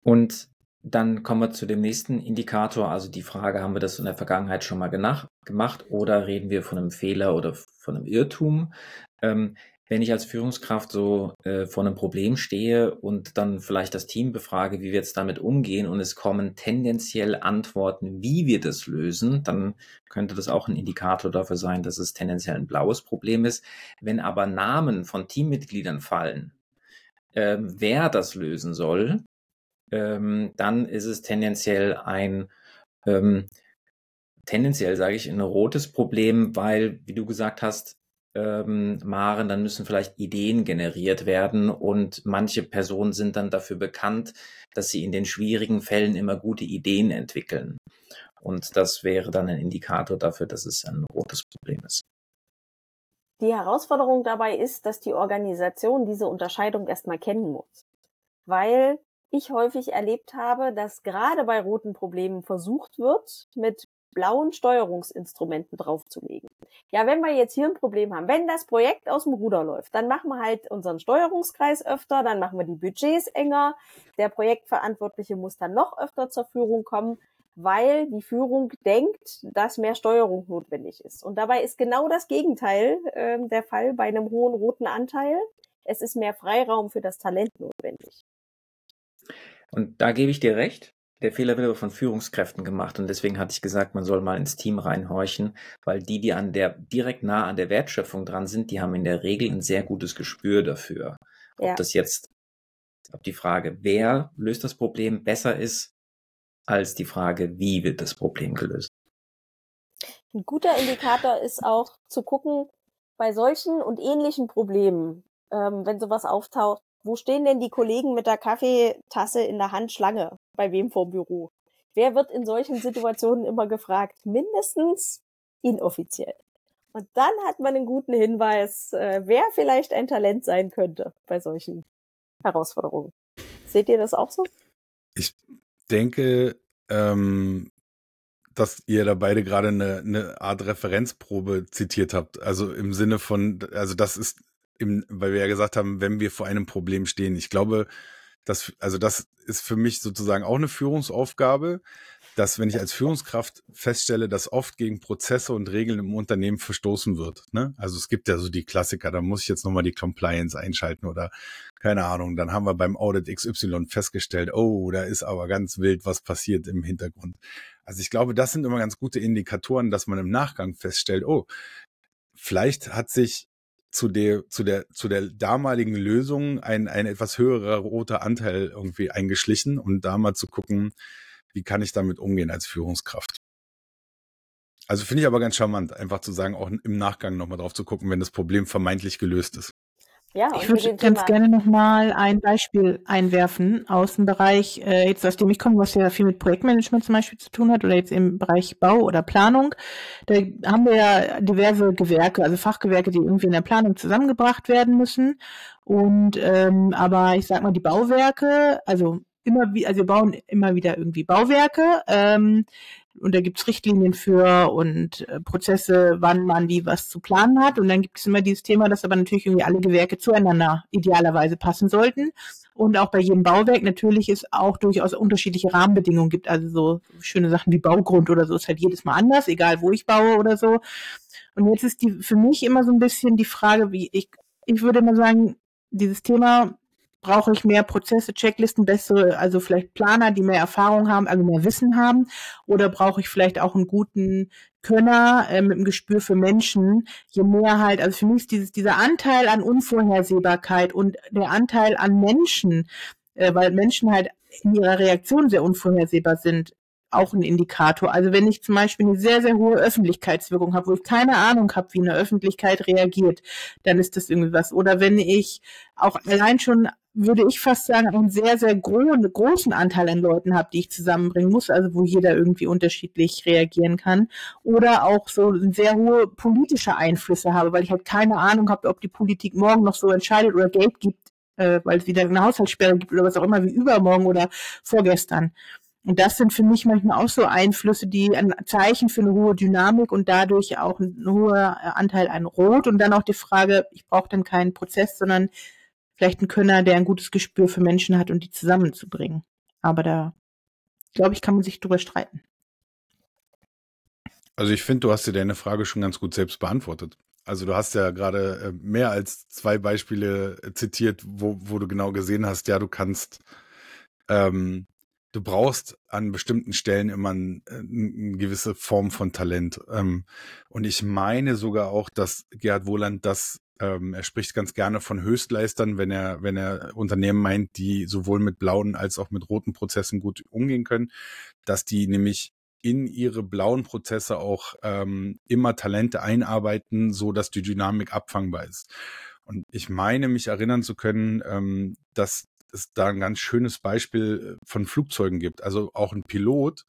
Und dann kommen wir zu dem nächsten Indikator. Also die Frage, haben wir das in der Vergangenheit schon mal gemacht oder reden wir von einem Fehler oder von einem Irrtum? Ähm, wenn ich als Führungskraft so äh, vor einem Problem stehe und dann vielleicht das Team befrage, wie wir jetzt damit umgehen und es kommen tendenziell Antworten, wie wir das lösen, dann könnte das auch ein Indikator dafür sein, dass es tendenziell ein blaues Problem ist. Wenn aber Namen von Teammitgliedern fallen, äh, wer das lösen soll, ähm, dann ist es tendenziell ein, ähm, tendenziell sage ich, ein rotes Problem, weil, wie du gesagt hast, ähm, Maren, dann müssen vielleicht Ideen generiert werden und manche Personen sind dann dafür bekannt, dass sie in den schwierigen Fällen immer gute Ideen entwickeln. Und das wäre dann ein Indikator dafür, dass es ein rotes Problem ist. Die Herausforderung dabei ist, dass die Organisation diese Unterscheidung erstmal kennen muss. Weil ich häufig erlebt habe, dass gerade bei roten Problemen versucht wird, mit blauen Steuerungsinstrumenten draufzulegen. Ja, wenn wir jetzt hier ein Problem haben, wenn das Projekt aus dem Ruder läuft, dann machen wir halt unseren Steuerungskreis öfter, dann machen wir die Budgets enger, der Projektverantwortliche muss dann noch öfter zur Führung kommen, weil die Führung denkt, dass mehr Steuerung notwendig ist. Und dabei ist genau das Gegenteil äh, der Fall bei einem hohen roten Anteil. Es ist mehr Freiraum für das Talent notwendig. Und da gebe ich dir recht. Der Fehler wird aber von Führungskräften gemacht und deswegen hatte ich gesagt, man soll mal ins Team reinhorchen, weil die, die an der direkt nah an der Wertschöpfung dran sind, die haben in der Regel ein sehr gutes Gespür dafür. Ob ja. das jetzt, ob die Frage, wer löst das Problem besser ist, als die Frage, wie wird das Problem gelöst. Ein guter Indikator ist auch zu gucken, bei solchen und ähnlichen Problemen, ähm, wenn sowas auftaucht, wo stehen denn die Kollegen mit der Kaffeetasse in der Hand Schlange? Bei wem vorm Büro? Wer wird in solchen Situationen immer gefragt? Mindestens inoffiziell. Und dann hat man einen guten Hinweis, äh, wer vielleicht ein Talent sein könnte bei solchen Herausforderungen. Seht ihr das auch so? Ich denke, ähm, dass ihr da beide gerade eine, eine Art Referenzprobe zitiert habt. Also im Sinne von, also das ist im, weil wir ja gesagt haben, wenn wir vor einem Problem stehen. Ich glaube, dass, also das ist für mich sozusagen auch eine Führungsaufgabe, dass wenn ich als Führungskraft feststelle, dass oft gegen Prozesse und Regeln im Unternehmen verstoßen wird. Ne? Also es gibt ja so die Klassiker, da muss ich jetzt nochmal die Compliance einschalten oder keine Ahnung, dann haben wir beim Audit XY festgestellt, oh, da ist aber ganz wild was passiert im Hintergrund. Also ich glaube, das sind immer ganz gute Indikatoren, dass man im Nachgang feststellt, oh, vielleicht hat sich zu der, zu der, zu der damaligen Lösung ein, ein etwas höherer roter Anteil irgendwie eingeschlichen und da mal zu gucken, wie kann ich damit umgehen als Führungskraft. Also finde ich aber ganz charmant, einfach zu sagen, auch im Nachgang nochmal drauf zu gucken, wenn das Problem vermeintlich gelöst ist. Ja, ich würde ganz gerne nochmal ein Beispiel einwerfen aus dem Bereich, äh, jetzt aus dem ich komme, was ja viel mit Projektmanagement zum Beispiel zu tun hat oder jetzt im Bereich Bau oder Planung. Da haben wir ja diverse Gewerke, also Fachgewerke, die irgendwie in der Planung zusammengebracht werden müssen. Und ähm, aber ich sag mal, die Bauwerke, also immer wie, also wir bauen immer wieder irgendwie Bauwerke. Ähm, und da gibt's Richtlinien für und äh, Prozesse, wann man wie was zu planen hat. Und dann gibt es immer dieses Thema, dass aber natürlich irgendwie alle Gewerke zueinander idealerweise passen sollten. Und auch bei jedem Bauwerk natürlich es auch durchaus unterschiedliche Rahmenbedingungen gibt. Also so schöne Sachen wie Baugrund oder so ist halt jedes Mal anders, egal wo ich baue oder so. Und jetzt ist die für mich immer so ein bisschen die Frage, wie ich, ich würde mal sagen, dieses Thema brauche ich mehr Prozesse, Checklisten, bessere, also vielleicht Planer, die mehr Erfahrung haben, also mehr Wissen haben, oder brauche ich vielleicht auch einen guten Könner äh, mit einem Gespür für Menschen, je mehr halt, also für mich ist dieses, dieser Anteil an Unvorhersehbarkeit und der Anteil an Menschen, äh, weil Menschen halt in ihrer Reaktion sehr unvorhersehbar sind, auch ein Indikator. Also wenn ich zum Beispiel eine sehr, sehr hohe Öffentlichkeitswirkung habe, wo ich keine Ahnung habe, wie eine Öffentlichkeit reagiert, dann ist das irgendwie was. Oder wenn ich auch allein schon, würde ich fast sagen, einen sehr, sehr gro großen Anteil an Leuten habe, die ich zusammenbringen muss, also wo jeder irgendwie unterschiedlich reagieren kann. Oder auch so sehr hohe politische Einflüsse habe, weil ich halt keine Ahnung habe, ob die Politik morgen noch so entscheidet oder Geld gibt, äh, weil es wieder eine Haushaltssperre gibt oder was auch immer, wie übermorgen oder vorgestern. Und das sind für mich manchmal auch so Einflüsse, die ein Zeichen für eine hohe Dynamik und dadurch auch ein hoher Anteil an Rot. Und dann auch die Frage, ich brauche dann keinen Prozess, sondern vielleicht einen Könner, der ein gutes Gespür für Menschen hat und die zusammenzubringen. Aber da, glaube ich, kann man sich drüber streiten. Also ich finde, du hast dir deine Frage schon ganz gut selbst beantwortet. Also du hast ja gerade äh, mehr als zwei Beispiele äh, zitiert, wo, wo du genau gesehen hast, ja, du kannst ähm, du brauchst an bestimmten Stellen immer ein, äh, eine gewisse Form von Talent. Ähm, und ich meine sogar auch, dass Gerhard Wohland das, ähm, er spricht ganz gerne von Höchstleistern, wenn er, wenn er Unternehmen meint, die sowohl mit blauen als auch mit roten Prozessen gut umgehen können, dass die nämlich in ihre blauen Prozesse auch ähm, immer Talente einarbeiten, so dass die Dynamik abfangbar ist. Und ich meine, mich erinnern zu können, dass es da ein ganz schönes Beispiel äh, von Flugzeugen gibt. Also auch ein Pilot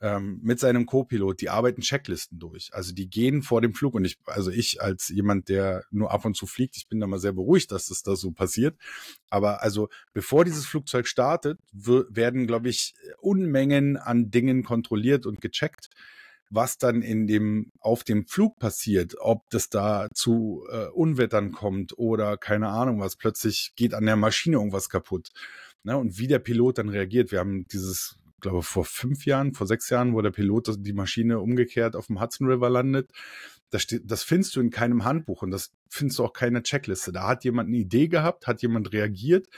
ähm, mit seinem Co-Pilot, die arbeiten Checklisten durch. Also die gehen vor dem Flug und ich, also ich als jemand, der nur ab und zu fliegt, ich bin da mal sehr beruhigt, dass das da so passiert. Aber also bevor dieses Flugzeug startet, werden, glaube ich, Unmengen an Dingen kontrolliert und gecheckt was dann in dem, auf dem Flug passiert, ob das da zu äh, Unwettern kommt oder keine Ahnung was, plötzlich geht an der Maschine irgendwas kaputt. Ne? Und wie der Pilot dann reagiert. Wir haben dieses, glaube vor fünf Jahren, vor sechs Jahren, wo der Pilot die Maschine umgekehrt auf dem Hudson River landet. Das, das findest du in keinem Handbuch und das findest du auch keine Checkliste. Da hat jemand eine Idee gehabt, hat jemand reagiert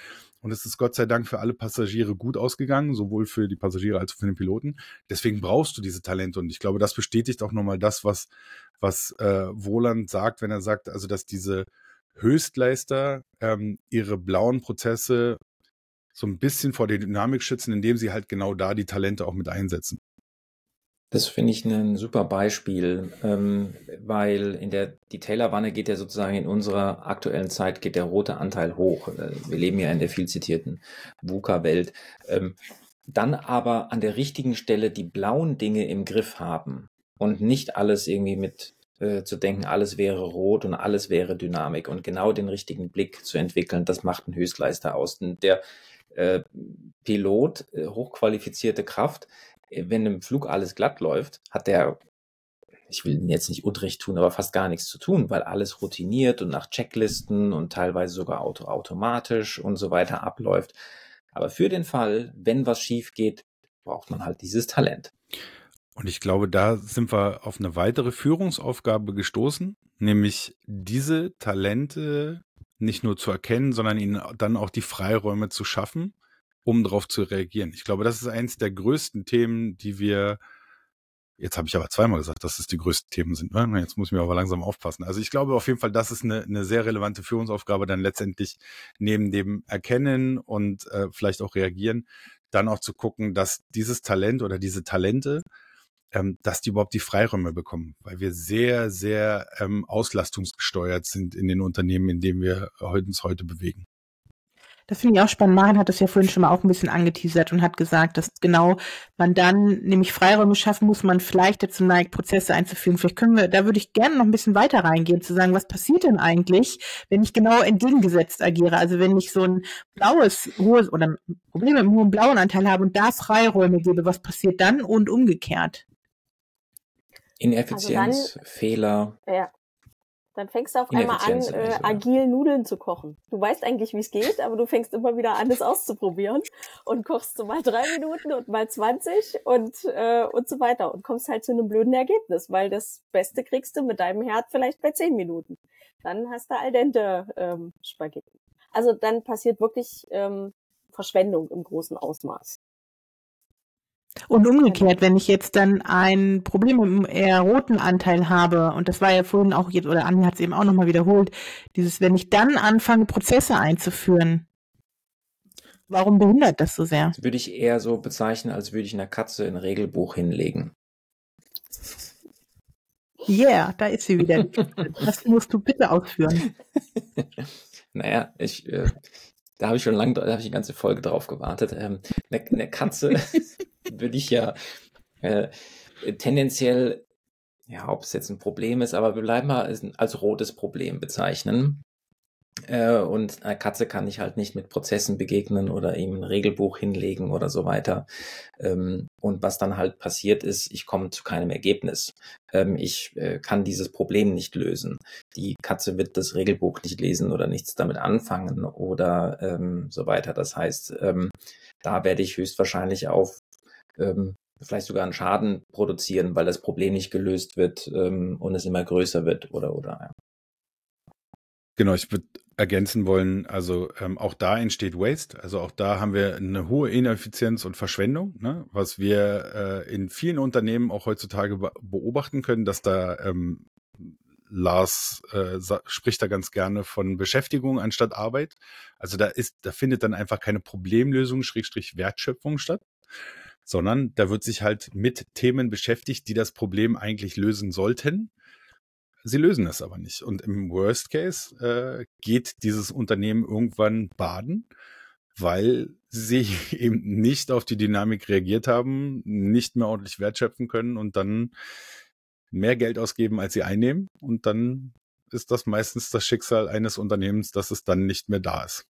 und es ist Gott sei Dank für alle Passagiere gut ausgegangen, sowohl für die Passagiere als auch für den Piloten. Deswegen brauchst du diese Talente. Und ich glaube, das bestätigt auch nochmal das, was, was äh, Wohland sagt, wenn er sagt, also dass diese Höchstleister ähm, ihre blauen Prozesse so ein bisschen vor der Dynamik schützen, indem sie halt genau da die Talente auch mit einsetzen. Das finde ich ein super Beispiel, ähm, weil in der die Taylor-Wanne geht ja sozusagen in unserer aktuellen Zeit geht der rote Anteil hoch. Äh, wir leben ja in der viel zitierten VUCA-Welt. Ähm, dann aber an der richtigen Stelle die blauen Dinge im Griff haben und nicht alles irgendwie mit äh, zu denken, alles wäre rot und alles wäre Dynamik und genau den richtigen Blick zu entwickeln, das macht ein Höchstleister aus. Der äh, Pilot, äh, hochqualifizierte Kraft, wenn im Flug alles glatt läuft, hat der, ich will jetzt nicht Unrecht tun, aber fast gar nichts zu tun, weil alles routiniert und nach Checklisten und teilweise sogar auto automatisch und so weiter abläuft. Aber für den Fall, wenn was schief geht, braucht man halt dieses Talent. Und ich glaube, da sind wir auf eine weitere Führungsaufgabe gestoßen, nämlich diese Talente nicht nur zu erkennen, sondern ihnen dann auch die Freiräume zu schaffen, um darauf zu reagieren. Ich glaube, das ist eins der größten Themen, die wir Jetzt habe ich aber zweimal gesagt, dass es die größten Themen sind. Ne? Jetzt muss ich mir aber langsam aufpassen. Also ich glaube auf jeden Fall, das ist eine, eine sehr relevante Führungsaufgabe, dann letztendlich neben dem Erkennen und äh, vielleicht auch reagieren, dann auch zu gucken, dass dieses Talent oder diese Talente ähm, dass die überhaupt die Freiräume bekommen, weil wir sehr, sehr ähm, auslastungsgesteuert sind in den Unternehmen, in denen wir uns heute bewegen. Das finde ich auch spannend. Maren hat das ja vorhin schon mal auch ein bisschen angeteasert und hat gesagt, dass genau man dann nämlich Freiräume schaffen muss, man vielleicht dazu neigt, Prozesse einzuführen. Vielleicht können wir, da würde ich gerne noch ein bisschen weiter reingehen, zu sagen, was passiert denn eigentlich, wenn ich genau entgegengesetzt agiere? Also wenn ich so ein blaues, hohes oder Probleme im hohen blauen Anteil habe und da Freiräume gebe, was passiert dann und umgekehrt? Ineffizienz, also dann, Fehler. Ja. Dann fängst du auf einmal an, äh, agil Nudeln zu kochen. Du weißt eigentlich, wie es geht, aber du fängst immer wieder an, es auszuprobieren und kochst so mal drei Minuten und mal 20 und, äh, und so weiter und kommst halt zu einem blöden Ergebnis, weil das Beste kriegst du mit deinem Herd vielleicht bei zehn Minuten. Dann hast du al dente ähm, Spaghetti. Also dann passiert wirklich ähm, Verschwendung im großen Ausmaß. Und umgekehrt, wenn ich jetzt dann ein Problem im eher roten Anteil habe, und das war ja vorhin auch jetzt, oder Anni hat es eben auch nochmal wiederholt, dieses, wenn ich dann anfange, Prozesse einzuführen, warum behindert das so sehr? Das würde ich eher so bezeichnen, als würde ich einer Katze ein Regelbuch hinlegen. Yeah, da ist sie wieder. das musst du bitte ausführen. naja, ich, äh, da habe ich schon lange, da habe ich die ganze Folge drauf gewartet. Ähm, eine, eine Katze würde ich ja äh, tendenziell, ja, ob es jetzt ein Problem ist, aber wir bleiben mal als rotes Problem bezeichnen. Äh, und einer Katze kann ich halt nicht mit Prozessen begegnen oder ihm ein Regelbuch hinlegen oder so weiter. Ähm, und was dann halt passiert ist, ich komme zu keinem Ergebnis. Ähm, ich äh, kann dieses Problem nicht lösen. Die Katze wird das Regelbuch nicht lesen oder nichts damit anfangen oder ähm, so weiter. Das heißt, da werde ich höchstwahrscheinlich auf vielleicht sogar einen Schaden produzieren, weil das Problem nicht gelöst wird und es immer größer wird oder oder. Genau, ich würde ergänzen wollen, also ähm, auch da entsteht Waste, also auch da haben wir eine hohe Ineffizienz und Verschwendung, ne? was wir äh, in vielen Unternehmen auch heutzutage be beobachten können, dass da ähm, Lars äh, spricht da ganz gerne von Beschäftigung anstatt Arbeit. Also da ist, da findet dann einfach keine Problemlösung, Schrägstrich Wertschöpfung statt, sondern da wird sich halt mit Themen beschäftigt, die das Problem eigentlich lösen sollten Sie lösen es aber nicht. Und im Worst Case äh, geht dieses Unternehmen irgendwann baden, weil sie eben nicht auf die Dynamik reagiert haben, nicht mehr ordentlich wertschöpfen können und dann mehr Geld ausgeben, als sie einnehmen. Und dann ist das meistens das Schicksal eines Unternehmens, dass es dann nicht mehr da ist.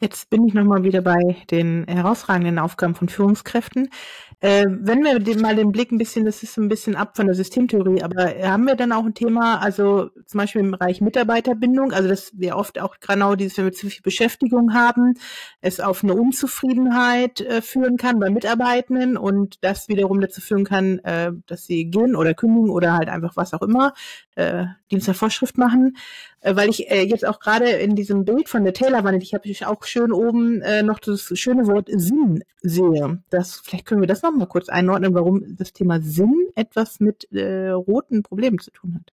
Jetzt bin ich nochmal wieder bei den herausragenden Aufgaben von Führungskräften. Äh, wenn wir den, mal den Blick ein bisschen, das ist ein bisschen ab von der Systemtheorie, aber haben wir dann auch ein Thema, also zum Beispiel im Bereich Mitarbeiterbindung, also dass wir oft auch genau dieses, wenn wir zu viel Beschäftigung haben, es auf eine Unzufriedenheit äh, führen kann bei Mitarbeitenden und das wiederum dazu führen kann, äh, dass sie gehen oder kündigen oder halt einfach was auch immer, äh, Dienst der Vorschrift machen. Äh, weil ich äh, jetzt auch gerade in diesem Bild von der Taylorwanne, ich habe auch schön oben äh, noch das schöne Wort Sinn sehe. Das, vielleicht können wir das noch mal kurz einordnen, warum das Thema Sinn etwas mit äh, roten Problemen zu tun hat.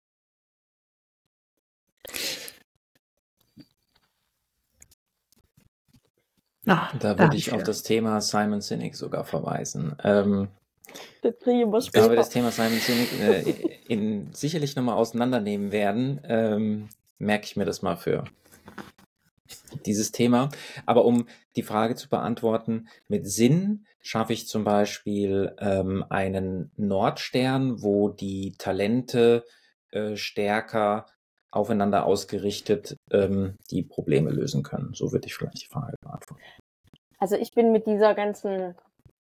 Ach, da würde ich auf das Thema Simon Sinek sogar verweisen. Ähm, das später. Da wir das Thema Simon Sinek äh, in, sicherlich nochmal auseinandernehmen werden, ähm, merke ich mir das mal für dieses Thema. Aber um die Frage zu beantworten, mit Sinn schaffe ich zum Beispiel ähm, einen Nordstern, wo die Talente äh, stärker aufeinander ausgerichtet ähm, die Probleme lösen können. So würde ich vielleicht die Frage beantworten. Also ich bin mit dieser ganzen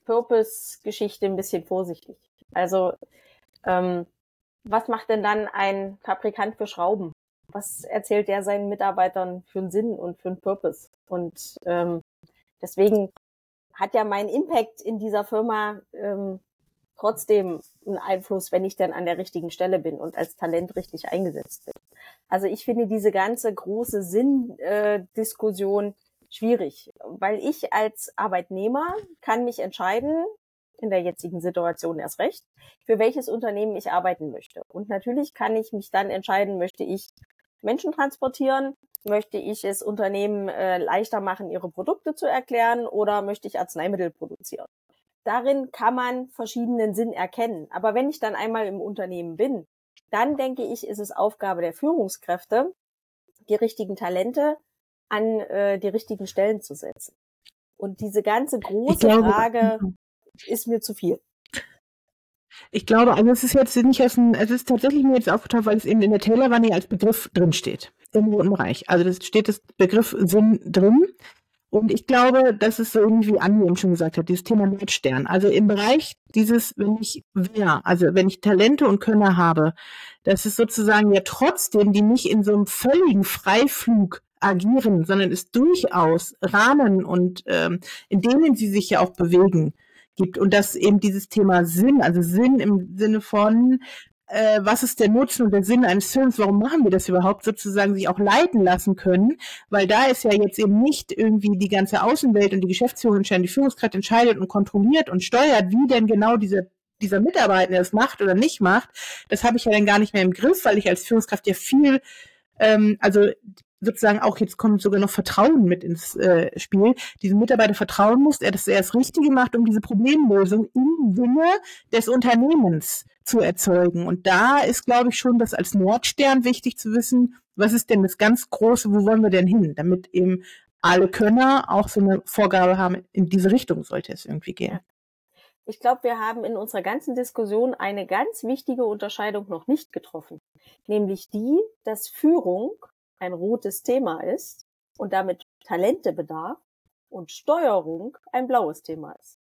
Purpose-Geschichte ein bisschen vorsichtig. Also ähm, was macht denn dann ein Fabrikant für Schrauben? Was erzählt der seinen Mitarbeitern für einen Sinn und für einen Purpose? Und ähm, deswegen hat ja mein Impact in dieser Firma ähm, trotzdem einen Einfluss, wenn ich dann an der richtigen Stelle bin und als Talent richtig eingesetzt bin. Also ich finde diese ganze große Sinn-Diskussion äh, schwierig, weil ich als Arbeitnehmer kann mich entscheiden, in der jetzigen Situation erst recht, für welches Unternehmen ich arbeiten möchte. Und natürlich kann ich mich dann entscheiden, möchte ich Menschen transportieren? Möchte ich es Unternehmen äh, leichter machen, ihre Produkte zu erklären oder möchte ich Arzneimittel produzieren? darin kann man verschiedenen Sinn erkennen. Aber wenn ich dann einmal im Unternehmen bin, dann denke ich, ist es Aufgabe der Führungskräfte, die richtigen Talente an äh, die richtigen Stellen zu setzen. Und diese ganze große glaube, Frage ist mir zu viel. Ich glaube, also es ist jetzt nicht aus dem, es ist tatsächlich mir jetzt aufgetaucht, weil es eben in der Taylor-Wanne als Begriff drinsteht. Im roten Bereich. Also das steht das Begriff Sinn drin. Und ich glaube, das ist so irgendwie Andi eben schon gesagt hat, dieses Thema Nordstern. Also im Bereich dieses, wenn ich wer, also wenn ich Talente und Könner habe, das ist sozusagen ja trotzdem, die nicht in so einem völligen Freiflug agieren, sondern es durchaus Rahmen und ähm, in denen sie sich ja auch bewegen gibt. Und dass eben dieses Thema Sinn, also Sinn im Sinne von äh, was ist der Nutzen und der Sinn eines Films, warum machen wir das überhaupt, sozusagen sich auch leiten lassen können, weil da ist ja jetzt eben nicht irgendwie die ganze Außenwelt und die Geschäftsführung entscheiden, die Führungskraft entscheidet und kontrolliert und steuert, wie denn genau dieser dieser Mitarbeiter das macht oder nicht macht, das habe ich ja dann gar nicht mehr im Griff, weil ich als Führungskraft ja viel, ähm, also sozusagen auch jetzt kommt sogar noch Vertrauen mit ins äh, Spiel, diesem Mitarbeiter vertrauen muss, dass er das Richtige macht, um diese Problemlösung im Sinne des Unternehmens zu erzeugen. Und da ist, glaube ich, schon das als Nordstern wichtig zu wissen, was ist denn das ganz Große, wo wollen wir denn hin, damit eben alle Könner auch so eine Vorgabe haben, in diese Richtung sollte es irgendwie gehen. Ich glaube, wir haben in unserer ganzen Diskussion eine ganz wichtige Unterscheidung noch nicht getroffen, nämlich die, dass Führung ein rotes Thema ist und damit Talente bedarf und Steuerung ein blaues Thema ist.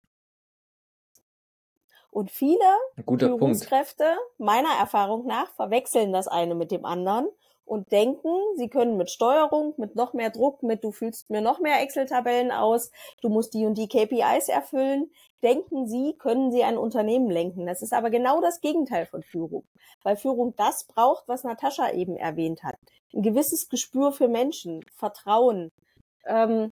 Und viele Führungskräfte, Punkt. meiner Erfahrung nach, verwechseln das eine mit dem anderen und denken, sie können mit Steuerung, mit noch mehr Druck, mit du fühlst mir noch mehr Excel-Tabellen aus, du musst die und die KPIs erfüllen, denken sie, können sie ein Unternehmen lenken. Das ist aber genau das Gegenteil von Führung, weil Führung das braucht, was Natascha eben erwähnt hat. Ein gewisses Gespür für Menschen, Vertrauen, ähm,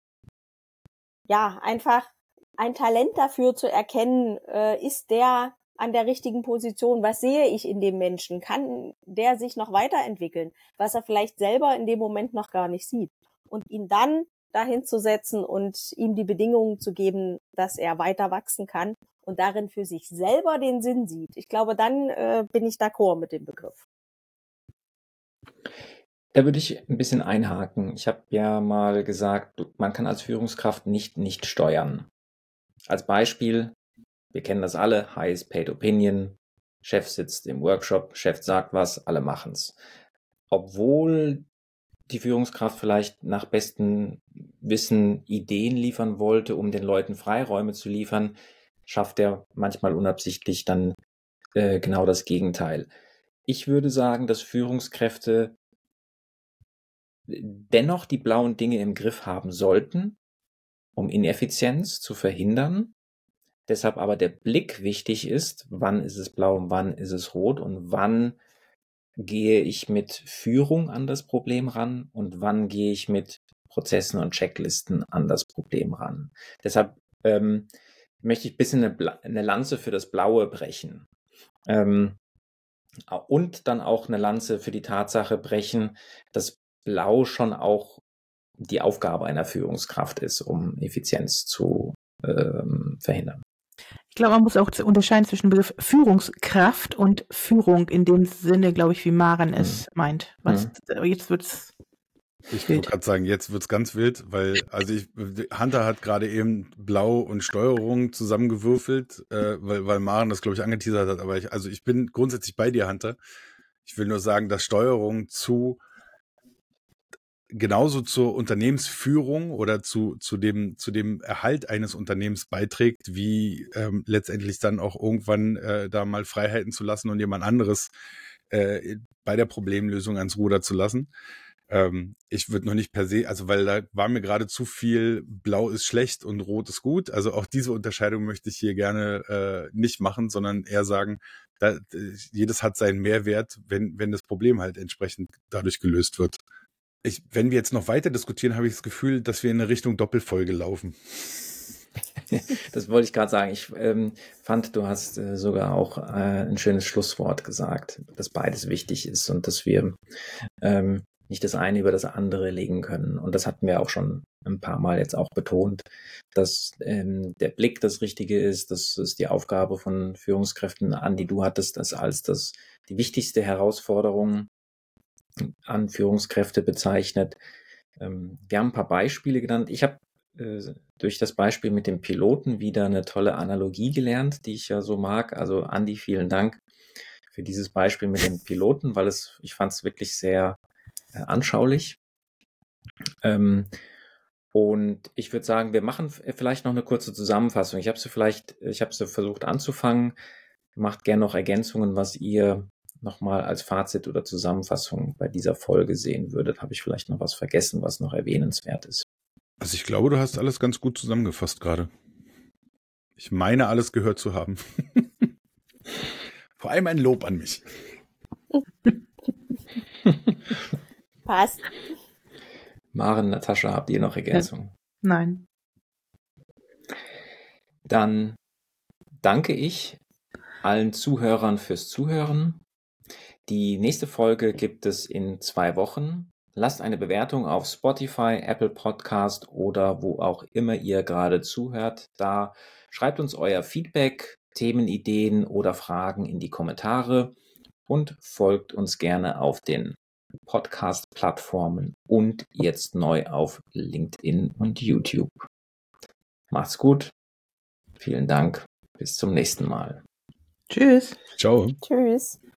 ja, einfach ein Talent dafür zu erkennen, äh, ist der an der richtigen Position? Was sehe ich in dem Menschen? Kann der sich noch weiterentwickeln, was er vielleicht selber in dem Moment noch gar nicht sieht? Und ihn dann dahin zu setzen und ihm die Bedingungen zu geben, dass er weiter wachsen kann und darin für sich selber den Sinn sieht. Ich glaube, dann äh, bin ich d'accord mit dem Begriff. Da würde ich ein bisschen einhaken. Ich habe ja mal gesagt, man kann als Führungskraft nicht nicht steuern. Als Beispiel, wir kennen das alle, Highest Paid Opinion, Chef sitzt im Workshop, Chef sagt was, alle machen's. Obwohl die Führungskraft vielleicht nach bestem Wissen Ideen liefern wollte, um den Leuten Freiräume zu liefern, schafft er manchmal unabsichtlich dann äh, genau das Gegenteil. Ich würde sagen, dass Führungskräfte dennoch die blauen Dinge im Griff haben sollten, um Ineffizienz zu verhindern. Deshalb aber der Blick wichtig ist, wann ist es blau und wann ist es rot und wann gehe ich mit Führung an das Problem ran und wann gehe ich mit Prozessen und Checklisten an das Problem ran. Deshalb ähm, möchte ich ein bisschen eine, eine, Lanze für das Blaue brechen. Ähm, und dann auch eine Lanze für die Tatsache brechen, dass Blau schon auch die Aufgabe einer Führungskraft ist, um Effizienz zu ähm, verhindern. Ich glaube, man muss auch unterscheiden zwischen Begriff Führungskraft und Führung in dem Sinne, glaube ich, wie Maren es hm. meint. Was, hm. Jetzt wird's ich wollte gerade sagen, jetzt wird's ganz wild, weil, also ich, Hunter hat gerade eben Blau und Steuerung zusammengewürfelt, äh, weil, weil Maren das, glaube ich, angeteasert hat. Aber ich, also ich bin grundsätzlich bei dir, Hunter. Ich will nur sagen, dass Steuerung zu genauso zur Unternehmensführung oder zu, zu, dem, zu dem Erhalt eines Unternehmens beiträgt, wie ähm, letztendlich dann auch irgendwann äh, da mal Freiheiten zu lassen und jemand anderes äh, bei der Problemlösung ans Ruder zu lassen. Ähm, ich würde noch nicht per se, also weil da war mir gerade zu viel, blau ist schlecht und rot ist gut. Also auch diese Unterscheidung möchte ich hier gerne äh, nicht machen, sondern eher sagen, da, jedes hat seinen Mehrwert, wenn, wenn das Problem halt entsprechend dadurch gelöst wird ich, wenn wir jetzt noch weiter diskutieren, habe ich das Gefühl, dass wir in eine Richtung Doppelfolge laufen. Das wollte ich gerade sagen. Ich ähm, fand, du hast äh, sogar auch äh, ein schönes Schlusswort gesagt, dass beides wichtig ist und dass wir ähm, nicht das eine über das andere legen können. Und das hatten wir auch schon ein paar Mal jetzt auch betont, dass ähm, der Blick das Richtige ist. Das ist die Aufgabe von Führungskräften, an die du hattest, das als das die wichtigste Herausforderung an Führungskräfte bezeichnet. Ähm, wir haben ein paar Beispiele genannt. Ich habe äh, durch das Beispiel mit dem Piloten wieder eine tolle Analogie gelernt, die ich ja so mag. Also Andi, vielen Dank für dieses Beispiel mit dem Piloten, weil es, ich fand es wirklich sehr äh, anschaulich. Ähm, und ich würde sagen, wir machen vielleicht noch eine kurze Zusammenfassung. Ich habe sie vielleicht, ich habe sie versucht anzufangen. Macht gerne noch Ergänzungen, was ihr nochmal als Fazit oder Zusammenfassung bei dieser Folge sehen würdet. Habe ich vielleicht noch was vergessen, was noch erwähnenswert ist? Also ich glaube, du hast alles ganz gut zusammengefasst gerade. Ich meine, alles gehört zu haben. Vor allem ein Lob an mich. Passt. Maren, Natascha, habt ihr noch Ergänzungen? Nein. Dann danke ich allen Zuhörern fürs Zuhören. Die nächste Folge gibt es in zwei Wochen. Lasst eine Bewertung auf Spotify, Apple Podcast oder wo auch immer ihr gerade zuhört da. Schreibt uns euer Feedback, Themenideen oder Fragen in die Kommentare und folgt uns gerne auf den Podcast-Plattformen und jetzt neu auf LinkedIn und YouTube. Macht's gut. Vielen Dank. Bis zum nächsten Mal. Tschüss. Ciao. Tschüss.